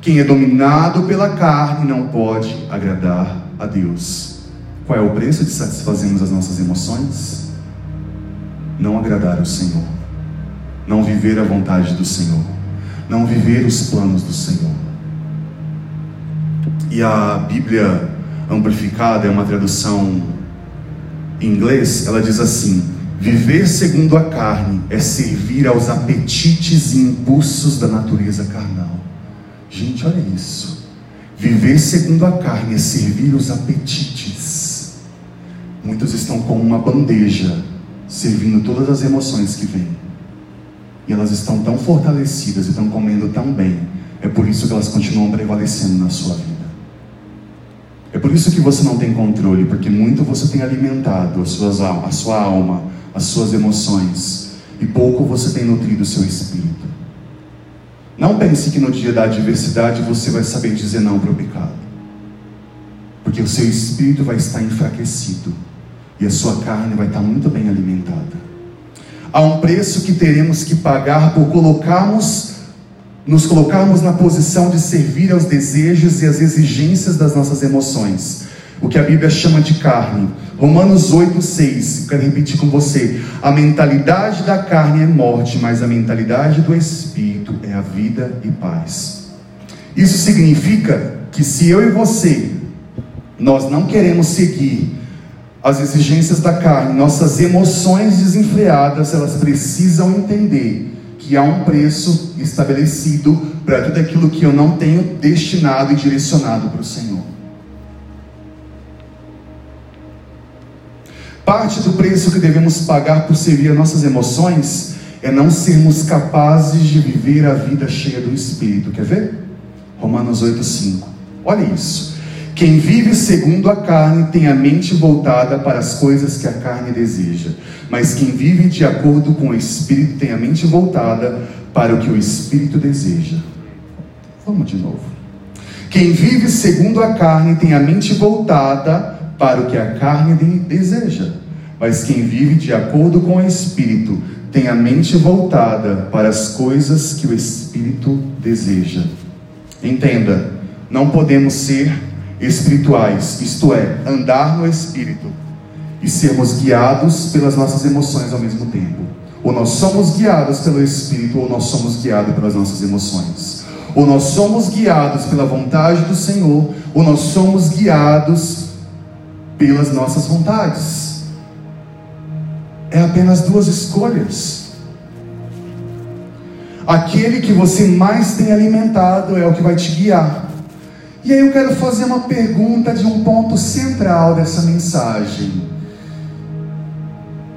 Quem é dominado pela carne não pode agradar a Deus. Qual é o preço de satisfazermos as nossas emoções? Não agradar ao Senhor, não viver a vontade do Senhor, não viver os planos do Senhor. E a Bíblia amplificada é uma tradução em inglês, ela diz assim: Viver segundo a carne é servir aos apetites e impulsos da natureza carnal. Gente, olha isso. Viver segundo a carne é servir os apetites. Muitos estão com uma bandeja servindo todas as emoções que vêm. E elas estão tão fortalecidas e estão comendo tão bem. É por isso que elas continuam prevalecendo na sua vida. É por isso que você não tem controle, porque muito você tem alimentado a, suas, a sua alma, as suas emoções, e pouco você tem nutrido o seu espírito. Não pense que no dia da adversidade você vai saber dizer não para o pecado, porque o seu espírito vai estar enfraquecido e a sua carne vai estar muito bem alimentada. Há um preço que teremos que pagar por colocarmos, nos colocarmos na posição de servir aos desejos e às exigências das nossas emoções. O que a Bíblia chama de carne. Romanos 8,6. Quero repetir com você. A mentalidade da carne é morte, mas a mentalidade do espírito é a vida e paz. Isso significa que se eu e você nós não queremos seguir as exigências da carne, nossas emoções desenfreadas, elas precisam entender que há um preço estabelecido para tudo aquilo que eu não tenho destinado e direcionado para o Senhor. Parte do preço que devemos pagar por servir as nossas emoções é não sermos capazes de viver a vida cheia do Espírito. Quer ver? Romanos 8,5. Olha isso. Quem vive segundo a carne tem a mente voltada para as coisas que a carne deseja, mas quem vive de acordo com o Espírito tem a mente voltada para o que o Espírito deseja. Vamos de novo. Quem vive segundo a carne tem a mente voltada para o que a carne deseja, mas quem vive de acordo com o Espírito tem a mente voltada para as coisas que o Espírito deseja. Entenda, não podemos ser espirituais, isto é, andar no Espírito e sermos guiados pelas nossas emoções ao mesmo tempo. Ou nós somos guiados pelo Espírito, ou nós somos guiados pelas nossas emoções. Ou nós somos guiados pela vontade do Senhor, ou nós somos guiados pelas nossas vontades. É apenas duas escolhas. Aquele que você mais tem alimentado é o que vai te guiar. E aí eu quero fazer uma pergunta de um ponto central dessa mensagem.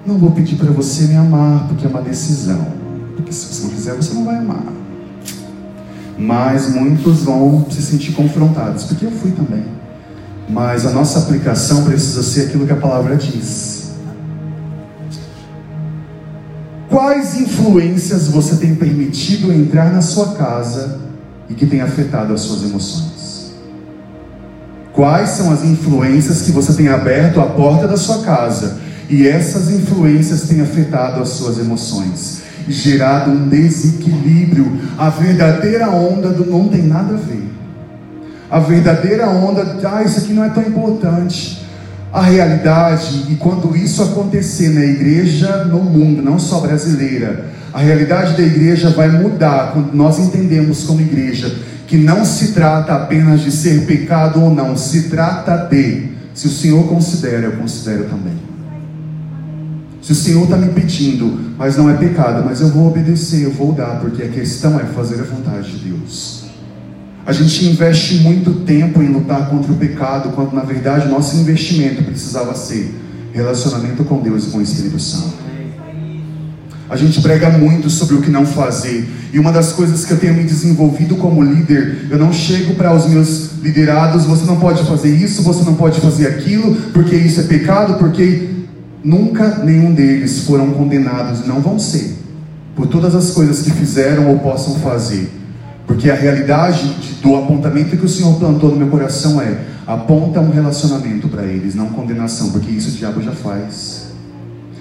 Não vou pedir para você me amar, porque é uma decisão. Porque se você não quiser, você não vai amar. Mas muitos vão se sentir confrontados, porque eu fui também. Mas a nossa aplicação precisa ser aquilo que a palavra diz. Quais influências você tem permitido entrar na sua casa e que tem afetado as suas emoções? Quais são as influências que você tem aberto a porta da sua casa e essas influências têm afetado as suas emoções, gerado um desequilíbrio. A verdadeira onda do não tem nada a ver. A verdadeira onda, ah, isso aqui não é tão importante. A realidade, e quando isso acontecer na igreja no mundo, não só brasileira, a realidade da igreja vai mudar quando nós entendemos como igreja que não se trata apenas de ser pecado ou não, se trata de, se o Senhor considera, eu considero também. Se o Senhor está me pedindo, mas não é pecado, mas eu vou obedecer, eu vou dar, porque a questão é fazer a vontade de Deus. A gente investe muito tempo em lutar contra o pecado, quando na verdade nosso investimento precisava ser relacionamento com Deus e com o Espírito Santo. A gente prega muito sobre o que não fazer. E uma das coisas que eu tenho me desenvolvido como líder, eu não chego para os meus liderados, você não pode fazer isso, você não pode fazer aquilo, porque isso é pecado, porque nunca nenhum deles foram condenados, não vão ser, por todas as coisas que fizeram ou possam fazer. Porque a realidade do apontamento que o Senhor plantou no meu coração é: aponta um relacionamento para eles, não condenação, porque isso o diabo já faz.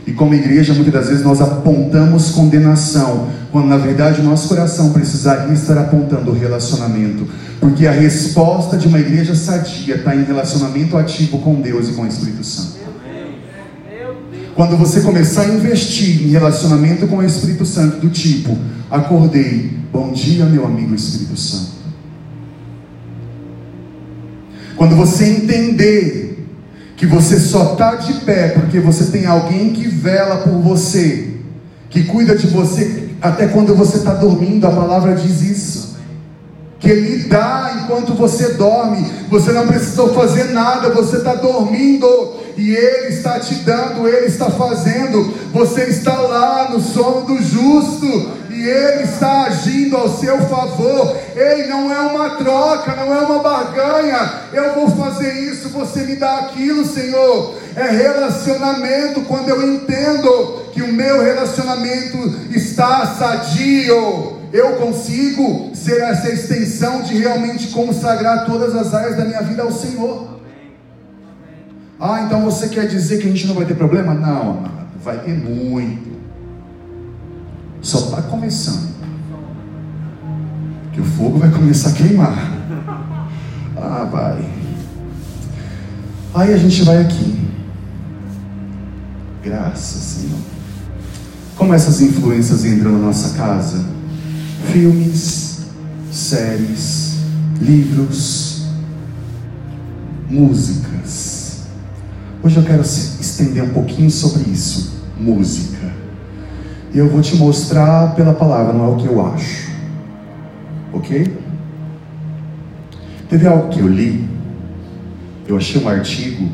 E como igreja, muitas das vezes nós apontamos condenação, quando na verdade o nosso coração precisaria estar apontando o relacionamento. Porque a resposta de uma igreja sadia está em relacionamento ativo com Deus e com o Espírito Santo. Quando você começar a investir em relacionamento com o Espírito Santo, do tipo, acordei, bom dia, meu amigo Espírito Santo. Quando você entender que você só está de pé porque você tem alguém que vela por você, que cuida de você até quando você está dormindo, a palavra diz isso. Que Ele dá enquanto você dorme, você não precisou fazer nada, você está dormindo. E Ele está te dando, Ele está fazendo, você está lá no sono do justo, Ele está agindo ao seu favor. Ei, não é uma troca, não é uma barganha. Eu vou fazer isso, você me dá aquilo, Senhor. É relacionamento quando eu entendo que o meu relacionamento está sadio. Eu consigo ser essa extensão de realmente consagrar todas as áreas da minha vida ao Senhor. Ah, então você quer dizer que a gente não vai ter problema? Não, amado, vai ter muito. Só está começando. Que o fogo vai começar a queimar. Ah, vai. Aí a gente vai aqui. Graças, Senhor. Como essas influências entram na nossa casa? Filmes, séries, livros, músicas. Hoje eu quero estender um pouquinho sobre isso. Música. Eu vou te mostrar pela palavra, não é o que eu acho. Ok? Teve algo que eu li, eu achei um artigo,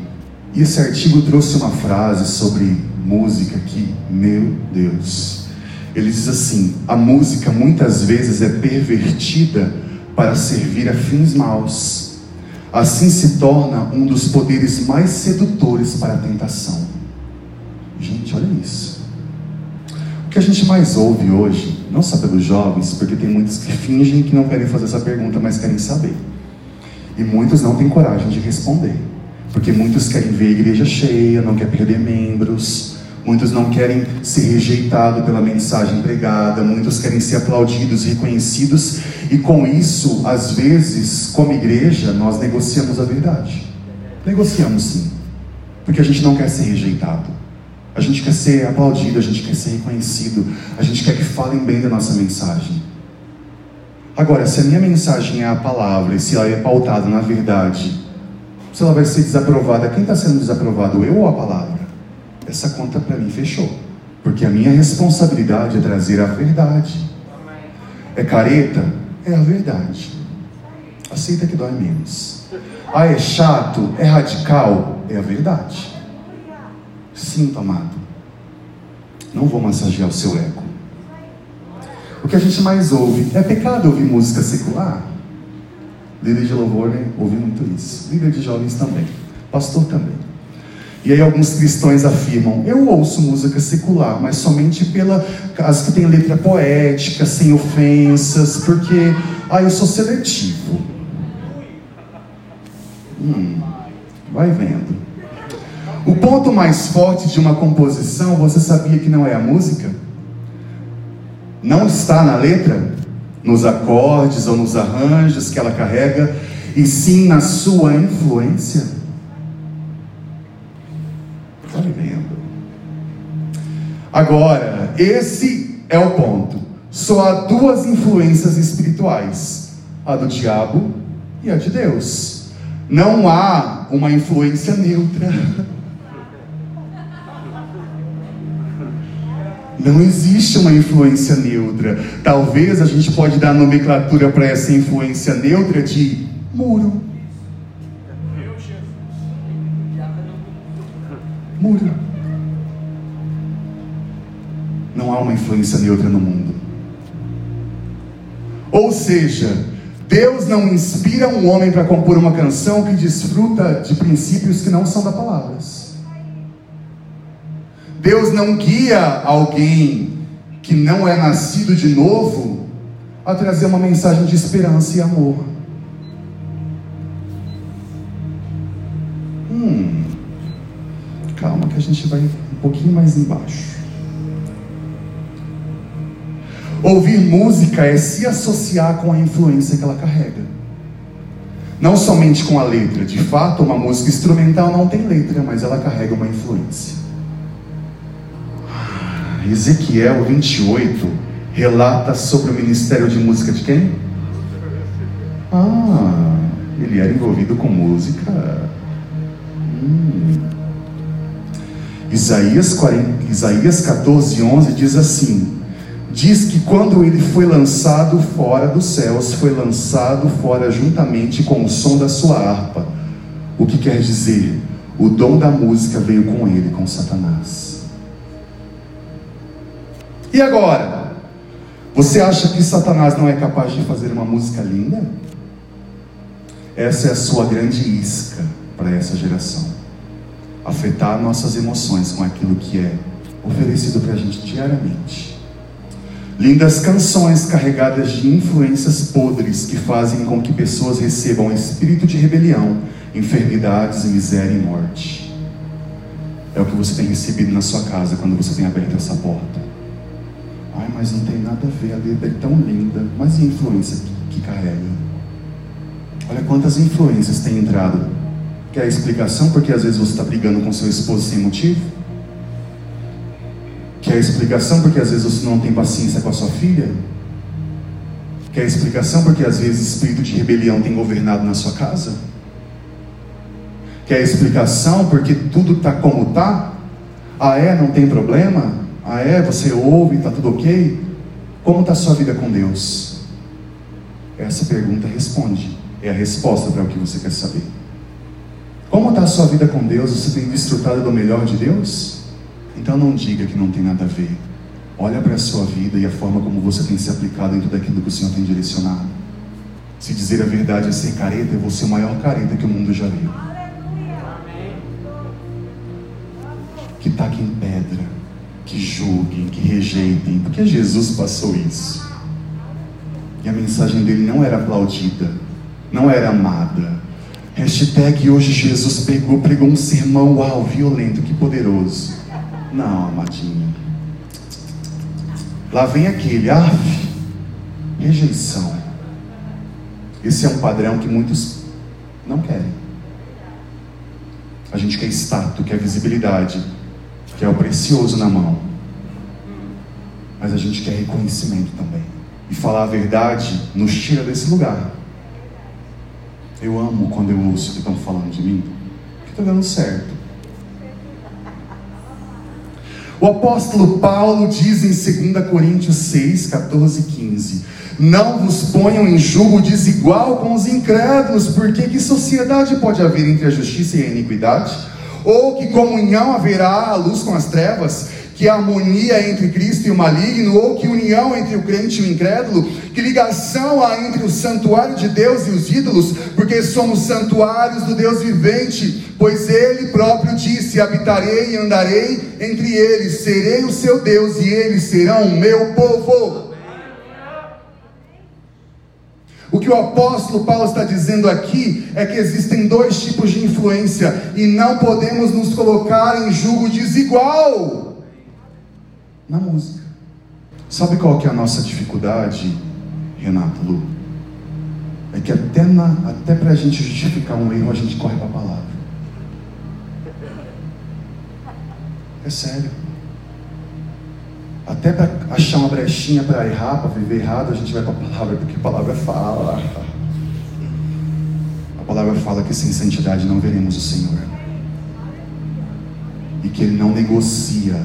e esse artigo trouxe uma frase sobre música que, meu Deus, ele diz assim: a música muitas vezes é pervertida para servir a fins maus. assim se torna um dos poderes mais sedutores para a tentação. Gente, olha isso. O que a gente mais ouve hoje, não só pelos jovens, porque tem muitos que fingem que não querem fazer essa pergunta, mas querem saber. E muitos não têm coragem de responder. Porque muitos querem ver a igreja cheia, não quer perder membros, muitos não querem ser rejeitados pela mensagem pregada, muitos querem ser aplaudidos, reconhecidos, e com isso, às vezes, como igreja, nós negociamos a verdade. Negociamos sim, porque a gente não quer ser rejeitado. A gente quer ser aplaudido, a gente quer ser reconhecido, a gente quer que falem bem da nossa mensagem. Agora, se a minha mensagem é a palavra e se ela é pautada na verdade, se ela vai ser desaprovada, quem está sendo desaprovado, eu ou a palavra? Essa conta para mim fechou. Porque a minha responsabilidade é trazer a verdade. É careta? É a verdade. Aceita que dói menos. Ah, é chato? É radical? É a verdade. Sinto, amado. Não vou massagear o seu ego. O que a gente mais ouve é pecado ouvir música secular? Líder de louvor né, ouve muito isso. Líder de jovens também. Pastor também. E aí alguns cristãos afirmam: eu ouço música secular, mas somente pela as que tem letra poética, sem ofensas, porque ah, eu sou seletivo. Hum, vai vendo. O ponto mais forte de uma composição, você sabia que não é a música? Não está na letra? nos acordes ou nos arranjos que ela carrega, e sim na sua influência. Está vendo? Agora, esse é o ponto. Só há duas influências espirituais: a do diabo e a de Deus. Não há uma influência neutra. Não existe uma influência neutra. Talvez a gente pode dar nomenclatura para essa influência neutra de muro. Muro. Não há uma influência neutra no mundo. Ou seja, Deus não inspira um homem para compor uma canção que desfruta de princípios que não são da palavras. Deus não guia alguém que não é nascido de novo a trazer uma mensagem de esperança e amor. Hum, calma que a gente vai um pouquinho mais embaixo. Ouvir música é se associar com a influência que ela carrega. Não somente com a letra. De fato, uma música instrumental não tem letra, mas ela carrega uma influência. Ezequiel 28 relata sobre o ministério de música de quem? Ah, ele era envolvido com música. Hum. Isaías, 40, Isaías 14, 11 diz assim: Diz que quando ele foi lançado fora dos céus, foi lançado fora juntamente com o som da sua harpa. O que quer dizer? O dom da música veio com ele, com Satanás. E agora? Você acha que Satanás não é capaz de fazer uma música linda? Essa é a sua grande isca para essa geração. Afetar nossas emoções com aquilo que é oferecido para a gente diariamente. Lindas canções carregadas de influências podres que fazem com que pessoas recebam espírito de rebelião, enfermidades, miséria e morte. É o que você tem recebido na sua casa quando você tem aberto essa porta. Ai, mas não tem nada a ver, a Bíblia é tão linda. Mas e a influência que, que carrega? Olha quantas influências tem entrado. Quer a explicação porque às vezes você está brigando com seu esposo sem motivo? Quer a explicação porque às vezes você não tem paciência com a sua filha? Quer a explicação porque às vezes espírito de rebelião tem governado na sua casa? Quer a explicação porque tudo está como está? Ah, é? Não tem problema? Ah, é? Você ouve, está tudo ok? Como está a sua vida com Deus? Essa pergunta responde. É a resposta para o que você quer saber. Como está a sua vida com Deus? Você tem desfrutado do melhor de Deus? Então não diga que não tem nada a ver. Olha para a sua vida e a forma como você tem se aplicado em tudo aquilo que o Senhor tem direcionado. Se dizer a verdade é ser careta, eu vou ser o maior careta que o mundo já viu. Que taquem pedra, que julguem, que rejeitem, porque Jesus passou isso. E a mensagem dele não era aplaudida, não era amada. Hashtag hoje Jesus pegou, pregou um sermão, uau, violento, que poderoso. Não, amadinha. Lá vem aquele, ah, rejeição. Esse é um padrão que muitos não querem. A gente quer status, quer visibilidade, quer o precioso na mão. Mas a gente quer reconhecimento também. E falar a verdade nos tira desse lugar. Eu amo quando eu ouço que estão falando de mim, que está dando certo. O apóstolo Paulo diz em 2 Coríntios 6, 14 e 15: Não vos ponham em julgo desigual com os incrédulos, porque que sociedade pode haver entre a justiça e a iniquidade? Ou que comunhão haverá a luz com as trevas? Que harmonia entre Cristo e o maligno? Ou que união entre o crente e o incrédulo? Que ligação há entre o santuário de Deus e os ídolos? Porque somos santuários do Deus vivente, pois Ele próprio disse: Habitarei e andarei entre eles, serei o seu Deus e eles serão o meu povo. O que o apóstolo Paulo está dizendo aqui é que existem dois tipos de influência e não podemos nos colocar em julgo desigual na música. Sabe qual que é a nossa dificuldade, Renato Lu? É que até, na, até para a gente justificar um erro, a gente corre para a palavra. É sério. Até para achar uma brechinha para errar, para viver errado, a gente vai para a palavra, porque a palavra fala. A palavra fala que sem santidade não veremos o Senhor. E que Ele não negocia.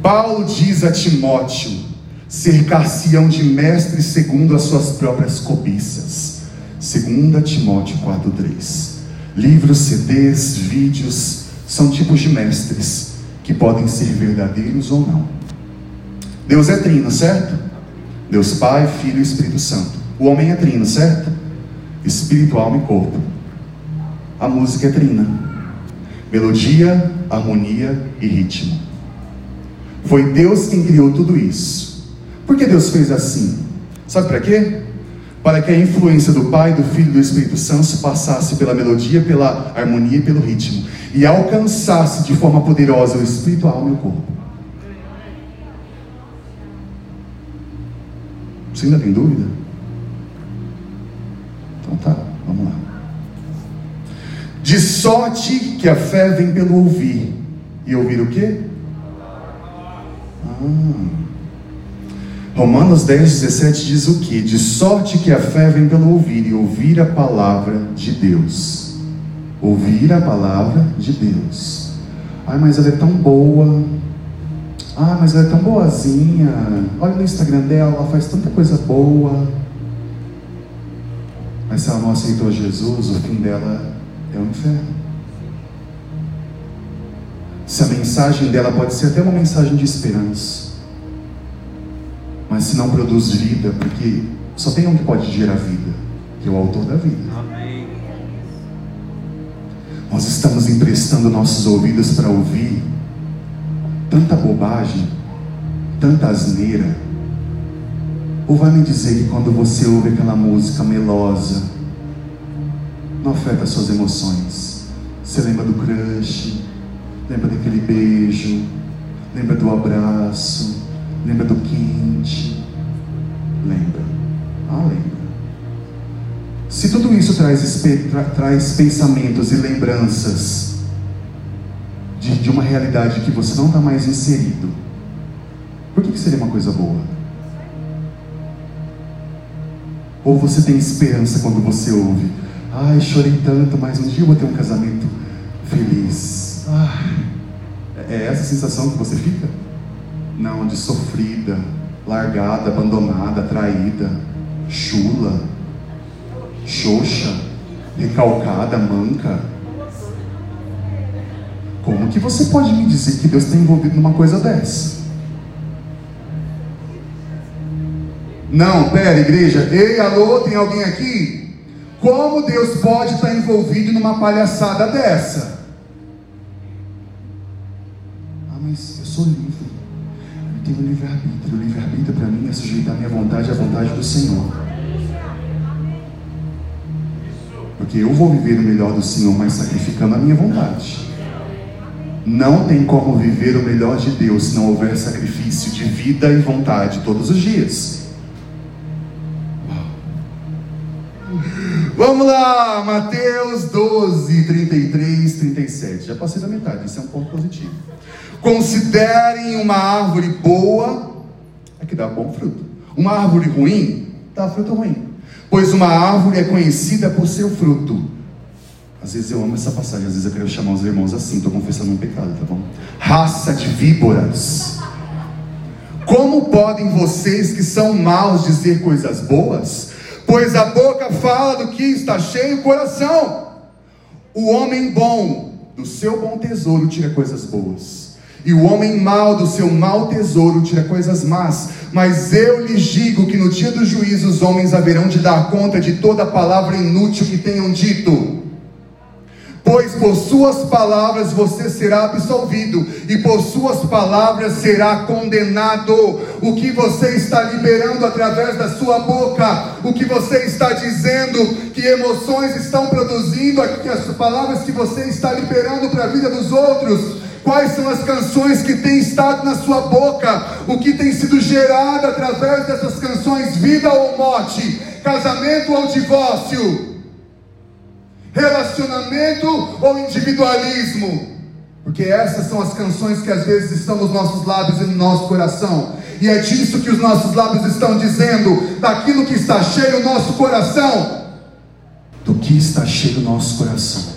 Paulo diz a Timóteo: cercar-se-ão de mestres segundo as suas próprias cobiças. 2 Timóteo 4,3 Livros, CDs, vídeos são tipos de mestres que podem ser verdadeiros ou não. Deus é trino, certo? Deus Pai, Filho e Espírito Santo. O homem é trino, certo? Espírito, alma e corpo. A música é trina. Melodia, harmonia e ritmo. Foi Deus quem criou tudo isso. Por que Deus fez assim? Sabe para quê? Para que a influência do Pai, do Filho e do Espírito Santo passasse pela melodia, pela harmonia e pelo ritmo, e alcançasse de forma poderosa o espírito, a alma e o corpo. Você ainda tem dúvida? Então tá, vamos lá. De sorte que a fé vem pelo ouvir. E ouvir o quê? Ah. Romanos 10, 17 diz o que? De sorte que a fé vem pelo ouvir, e ouvir a palavra de Deus. Ouvir a palavra de Deus. Ai, mas ela é tão boa. Ah, mas ela é tão boazinha. Olha no Instagram dela, ela faz tanta coisa boa. Mas se ela não aceitou Jesus, o fim dela é o inferno. Se a mensagem dela pode ser até uma mensagem de esperança mas se não produz vida, porque só tem um que pode gerar vida, que é o autor da vida. Amém. Nós estamos emprestando nossos ouvidos para ouvir tanta bobagem, tanta asneira. Ou vai me dizer que quando você ouve aquela música melosa, não afeta suas emoções? Você lembra do crush, lembra daquele beijo, lembra do abraço, Lembra do quente? Lembra. Ah, lembra. Se tudo isso traz, tra, traz pensamentos e lembranças de, de uma realidade que você não está mais inserido, por que, que seria uma coisa boa? Ou você tem esperança quando você ouve, ai, chorei tanto, mas um dia eu vou ter um casamento feliz. Ah, é essa a sensação que você fica? Não, de sofrida, largada, abandonada, traída, chula, xoxa, recalcada, manca. Como que você pode me dizer que Deus está envolvido numa coisa dessa? Não, pera, igreja. Ei, alô, tem alguém aqui? Como Deus pode estar envolvido numa palhaçada dessa? Ah, mas eu sou livre. Tenho livre-arbítrio. O livre-arbítrio para mim é sujeitar a minha vontade à vontade do Senhor. Porque eu vou viver o melhor do Senhor, mas sacrificando a minha vontade. Não tem como viver o melhor de Deus se não houver sacrifício de vida e vontade todos os dias. Vamos lá, Mateus 12, 33, 37. Já passei da metade, isso é um ponto positivo. Considerem uma árvore boa, é que dá bom fruto. Uma árvore ruim, dá fruto ruim. Pois uma árvore é conhecida por seu fruto. Às vezes eu amo essa passagem, às vezes eu quero chamar os irmãos assim, estou confessando um pecado, tá bom? Raça de víboras. Como podem vocês que são maus dizer coisas boas? Pois a boca fala do que está cheio o coração. O homem bom do seu bom tesouro tira coisas boas. E o homem mau do seu mau tesouro tira coisas más. Mas eu lhes digo que no dia do juízo os homens haverão de dar conta de toda palavra inútil que tenham dito pois por suas palavras você será absolvido, e por suas palavras será condenado. O que você está liberando através da sua boca, o que você está dizendo, que emoções estão produzindo, as palavras que você está liberando para a vida dos outros. Quais são as canções que têm estado na sua boca? O que tem sido gerado através dessas canções, vida ou morte, casamento ou divórcio? relacionamento ou individualismo? Porque essas são as canções que às vezes estão nos nossos lábios e no nosso coração. E é disso que os nossos lábios estão dizendo, daquilo que está cheio o nosso coração. Do que está cheio o nosso coração.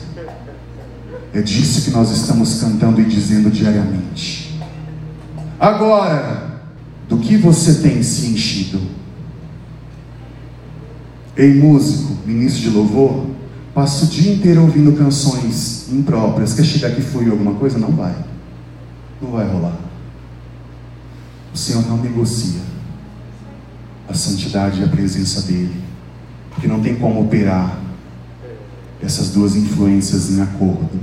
É disso que nós estamos cantando e dizendo diariamente. Agora, do que você tem se enchido? Ei, músico, ministro de louvor, Passa o dia inteiro ouvindo canções impróprias. Quer chegar aqui fluir alguma coisa? Não vai. Não vai rolar. O Senhor não negocia a santidade e a presença dEle. Porque não tem como operar essas duas influências em acordo.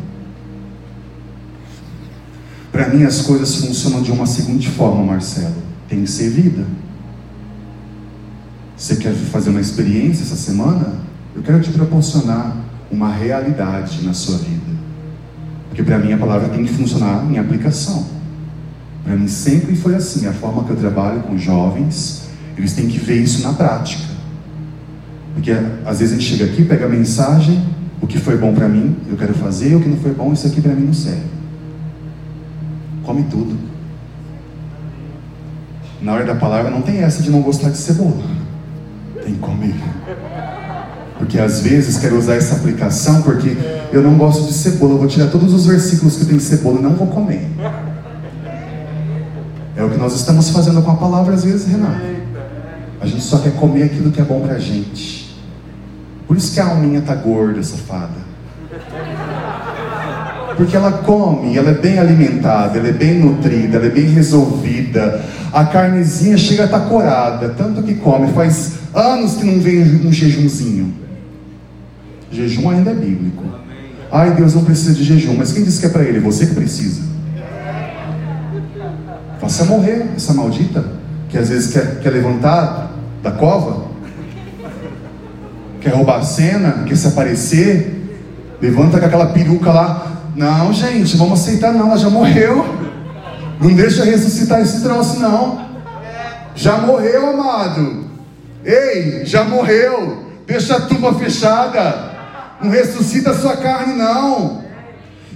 Para mim as coisas funcionam de uma seguinte forma, Marcelo. Tem que ser vida. Você quer fazer uma experiência essa semana? Eu quero te proporcionar uma realidade na sua vida. Porque para mim a palavra tem que funcionar em aplicação. Para mim sempre foi assim. A forma que eu trabalho com jovens, eles têm que ver isso na prática. Porque às vezes a gente chega aqui, pega a mensagem, o que foi bom para mim, eu quero fazer, o que não foi bom, isso aqui para mim não serve. Come tudo. Na hora da palavra não tem essa de não gostar de cebola. Tem que comer. Porque às vezes quero usar essa aplicação porque eu não gosto de cebola. Eu vou tirar todos os versículos que tem cebola e não vou comer. É o que nós estamos fazendo com a palavra às vezes, Renato. A gente só quer comer aquilo que é bom pra gente. Por isso que a alminha tá gorda, safada. Porque ela come, ela é bem alimentada, ela é bem nutrida, ela é bem resolvida. A carnezinha chega a estar tá corada, tanto que come. Faz anos que não vem um jejumzinho. Jejum ainda é bíblico. Ai, Deus não precisa de jejum, mas quem disse que é para ele? Você que precisa. Faça morrer essa maldita, que às vezes quer, quer levantar da cova, quer roubar a cena, quer se aparecer, levanta com aquela peruca lá. Não, gente, vamos aceitar não, ela já morreu. Não deixa ressuscitar esse troço, não. Já morreu, amado. Ei, já morreu. Deixa a tumba fechada. Não ressuscita a sua carne, não.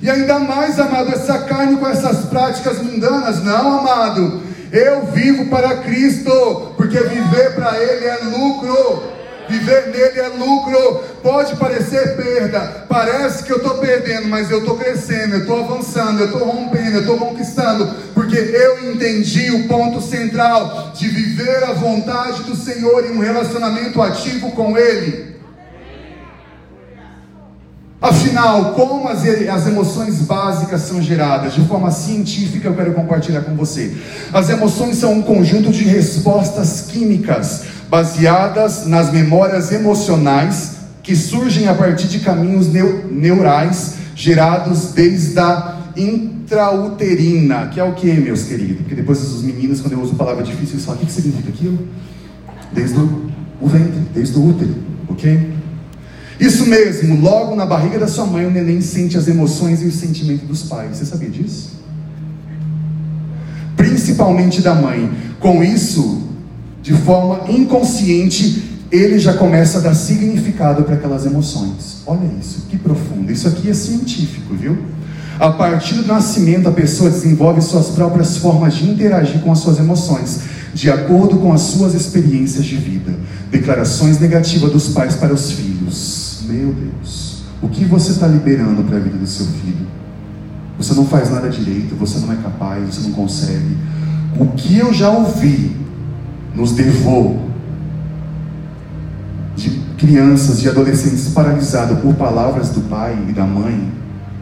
E ainda mais, amado, essa carne com essas práticas mundanas, não, amado. Eu vivo para Cristo, porque viver para Ele é lucro. Viver nele é lucro. Pode parecer perda, parece que eu estou perdendo, mas eu estou crescendo, eu estou avançando, eu estou rompendo, eu estou conquistando, porque eu entendi o ponto central de viver a vontade do Senhor em um relacionamento ativo com Ele. Afinal, como as, as emoções básicas são geradas? De forma científica, eu quero compartilhar com você. As emoções são um conjunto de respostas químicas baseadas nas memórias emocionais que surgem a partir de caminhos neurais gerados desde a intrauterina, que é o que, meus queridos? Porque depois os meninos, quando eu uso palavra difícil, eles falam: o que significa aquilo? Desde o, o ventre, desde o útero, ok? Isso mesmo, logo na barriga da sua mãe, o neném sente as emoções e os sentimentos dos pais. Você sabia disso? Principalmente da mãe. Com isso, de forma inconsciente, ele já começa a dar significado para aquelas emoções. Olha isso, que profundo. Isso aqui é científico, viu? A partir do nascimento, a pessoa desenvolve suas próprias formas de interagir com as suas emoções, de acordo com as suas experiências de vida. Declarações negativas dos pais para os filhos. Meu Deus, o que você está liberando para a vida do seu filho? Você não faz nada direito, você não é capaz, você não consegue. O que eu já ouvi nos devou de crianças e adolescentes paralisados por palavras do pai e da mãe,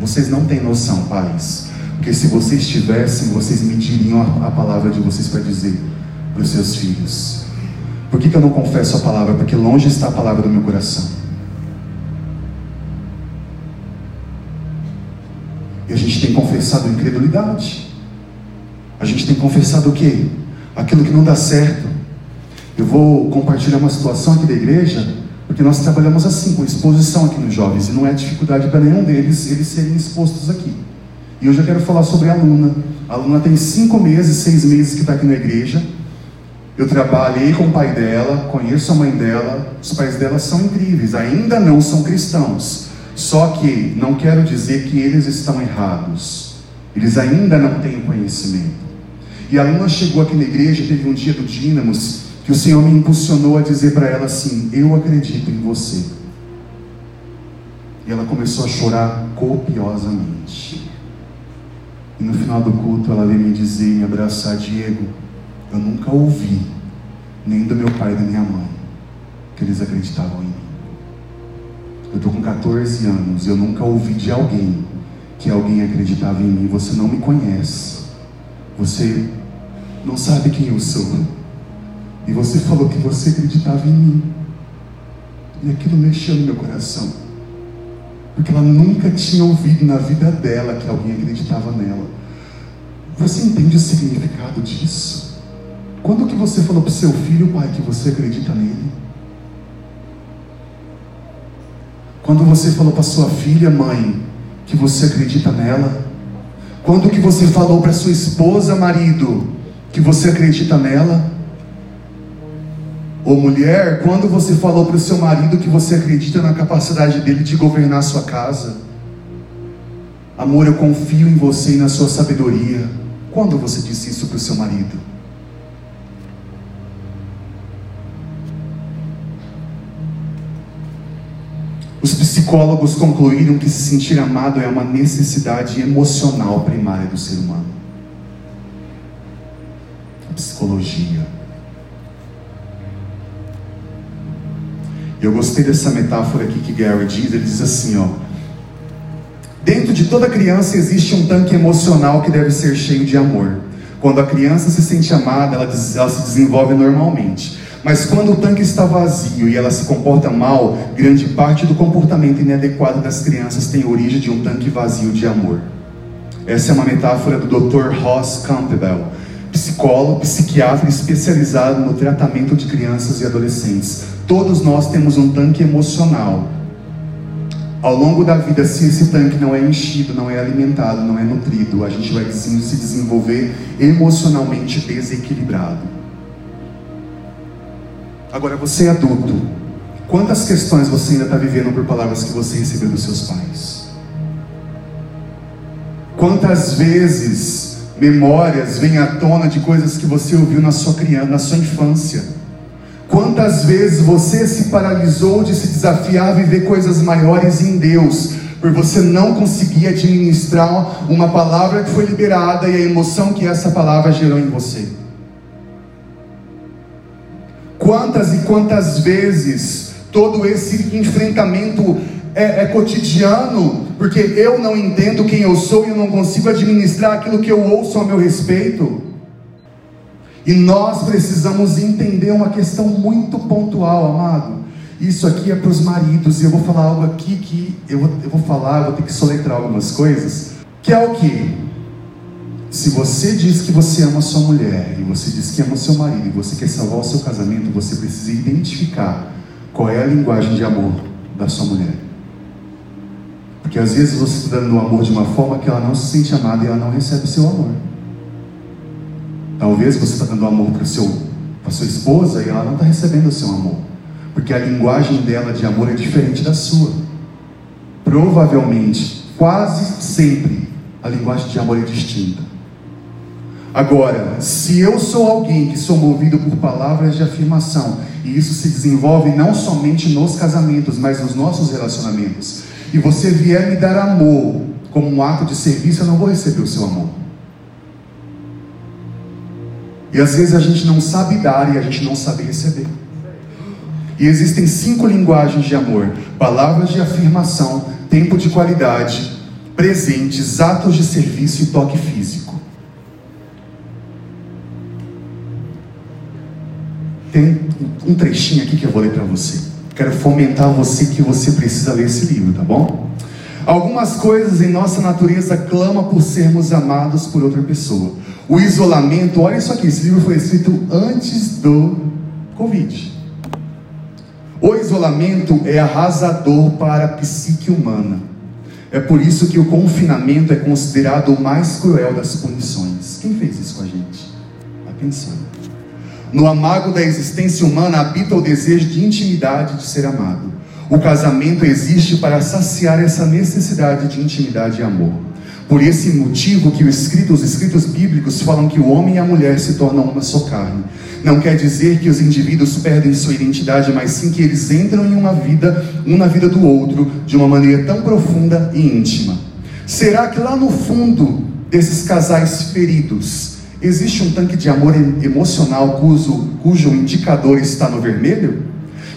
vocês não têm noção, pais. Porque se vocês tivessem, vocês mediriam a, a palavra de vocês para dizer para os seus filhos. Por que, que eu não confesso a palavra? Porque longe está a palavra do meu coração. E a gente tem confessado incredulidade. A gente tem confessado o quê? Aquilo que não dá certo. Eu vou compartilhar uma situação aqui da igreja, porque nós trabalhamos assim, com exposição aqui nos jovens, e não é dificuldade para nenhum deles eles serem expostos aqui. E hoje eu quero falar sobre a aluna. A aluna tem cinco meses, seis meses que está aqui na igreja. Eu trabalhei com o pai dela, conheço a mãe dela, os pais dela são incríveis, ainda não são cristãos. Só que não quero dizer que eles estão errados. Eles ainda não têm conhecimento. E a aluna chegou aqui na igreja, teve um dia do Dínamos, que o Senhor me impulsionou a dizer para ela assim: Eu acredito em você. E ela começou a chorar copiosamente. E no final do culto ela veio me dizer, me abraçar, Diego, eu nunca ouvi, nem do meu pai e da minha mãe, que eles acreditavam em mim. Eu estou com 14 anos, eu nunca ouvi de alguém que alguém acreditava em mim. Você não me conhece. Você não sabe quem eu sou. E você falou que você acreditava em mim. E aquilo mexeu no meu coração. Porque ela nunca tinha ouvido na vida dela que alguém acreditava nela. Você entende o significado disso? Quando que você falou para o seu filho, pai, que você acredita nele? Quando você falou para sua filha, mãe, que você acredita nela? Quando que você falou para sua esposa, marido, que você acredita nela? Ô mulher, quando você falou para o seu marido que você acredita na capacidade dele de governar sua casa? Amor, eu confio em você e na sua sabedoria. Quando você disse isso para o seu marido? Os psicólogos concluíram que se sentir amado é uma necessidade emocional primária do ser humano. A psicologia Eu gostei dessa metáfora aqui que Gary diz, ele diz assim, ó. Dentro de toda criança existe um tanque emocional que deve ser cheio de amor. Quando a criança se sente amada, ela, ela se desenvolve normalmente. Mas quando o tanque está vazio e ela se comporta mal, grande parte do comportamento inadequado das crianças tem origem de um tanque vazio de amor. Essa é uma metáfora do Dr. Ross Campbell, psicólogo, psiquiatra especializado no tratamento de crianças e adolescentes. Todos nós temos um tanque emocional. Ao longo da vida, se esse tanque não é enchido, não é alimentado, não é nutrido, a gente vai se desenvolver emocionalmente desequilibrado. Agora, você é adulto. Quantas questões você ainda está vivendo por palavras que você recebeu dos seus pais? Quantas vezes memórias vêm à tona de coisas que você ouviu na sua criança, na sua infância? Quantas vezes você se paralisou de se desafiar a viver coisas maiores em Deus, por você não conseguir administrar uma palavra que foi liberada e a emoção que essa palavra gerou em você? Quantas e quantas vezes todo esse enfrentamento é, é, cotidiano, porque eu não entendo quem eu sou e eu não consigo administrar aquilo que eu ouço a meu respeito? E nós precisamos entender uma questão muito pontual, amado. Isso aqui é para os maridos, e eu vou falar algo aqui que eu vou, eu vou falar, eu vou ter que soletrar algumas coisas, que é o que? Se você diz que você ama sua mulher, e você diz que ama seu marido, e você quer salvar o seu casamento, você precisa identificar qual é a linguagem de amor da sua mulher. Porque às vezes você está dando o amor de uma forma que ela não se sente amada e ela não recebe o seu amor. Talvez você está dando amor para a sua esposa e ela não está recebendo o seu amor. Porque a linguagem dela de amor é diferente da sua. Provavelmente, quase sempre, a linguagem de amor é distinta. Agora, se eu sou alguém que sou movido por palavras de afirmação, e isso se desenvolve não somente nos casamentos, mas nos nossos relacionamentos, e você vier me dar amor como um ato de serviço, eu não vou receber o seu amor. E às vezes a gente não sabe dar e a gente não sabe receber. E existem cinco linguagens de amor: palavras de afirmação, tempo de qualidade, presentes, atos de serviço e toque físico. Tem um trechinho aqui que eu vou ler para você. Quero fomentar você que você precisa ler esse livro, tá bom? Algumas coisas em nossa natureza clamam por sermos amados por outra pessoa. O isolamento, olha isso aqui, esse livro foi escrito antes do Covid. O isolamento é arrasador para a psique humana. É por isso que o confinamento é considerado o mais cruel das punições. Quem fez isso com a gente? Vai pensando. No amago da existência humana habita o desejo de intimidade de ser amado. O casamento existe para saciar essa necessidade de intimidade e amor. Por esse motivo que escrito, os escritos bíblicos falam que o homem e a mulher se tornam uma só carne. Não quer dizer que os indivíduos perdem sua identidade, mas sim que eles entram em uma vida, um na vida do outro, de uma maneira tão profunda e íntima. Será que lá no fundo desses casais feridos existe um tanque de amor emocional cujo, cujo indicador está no vermelho?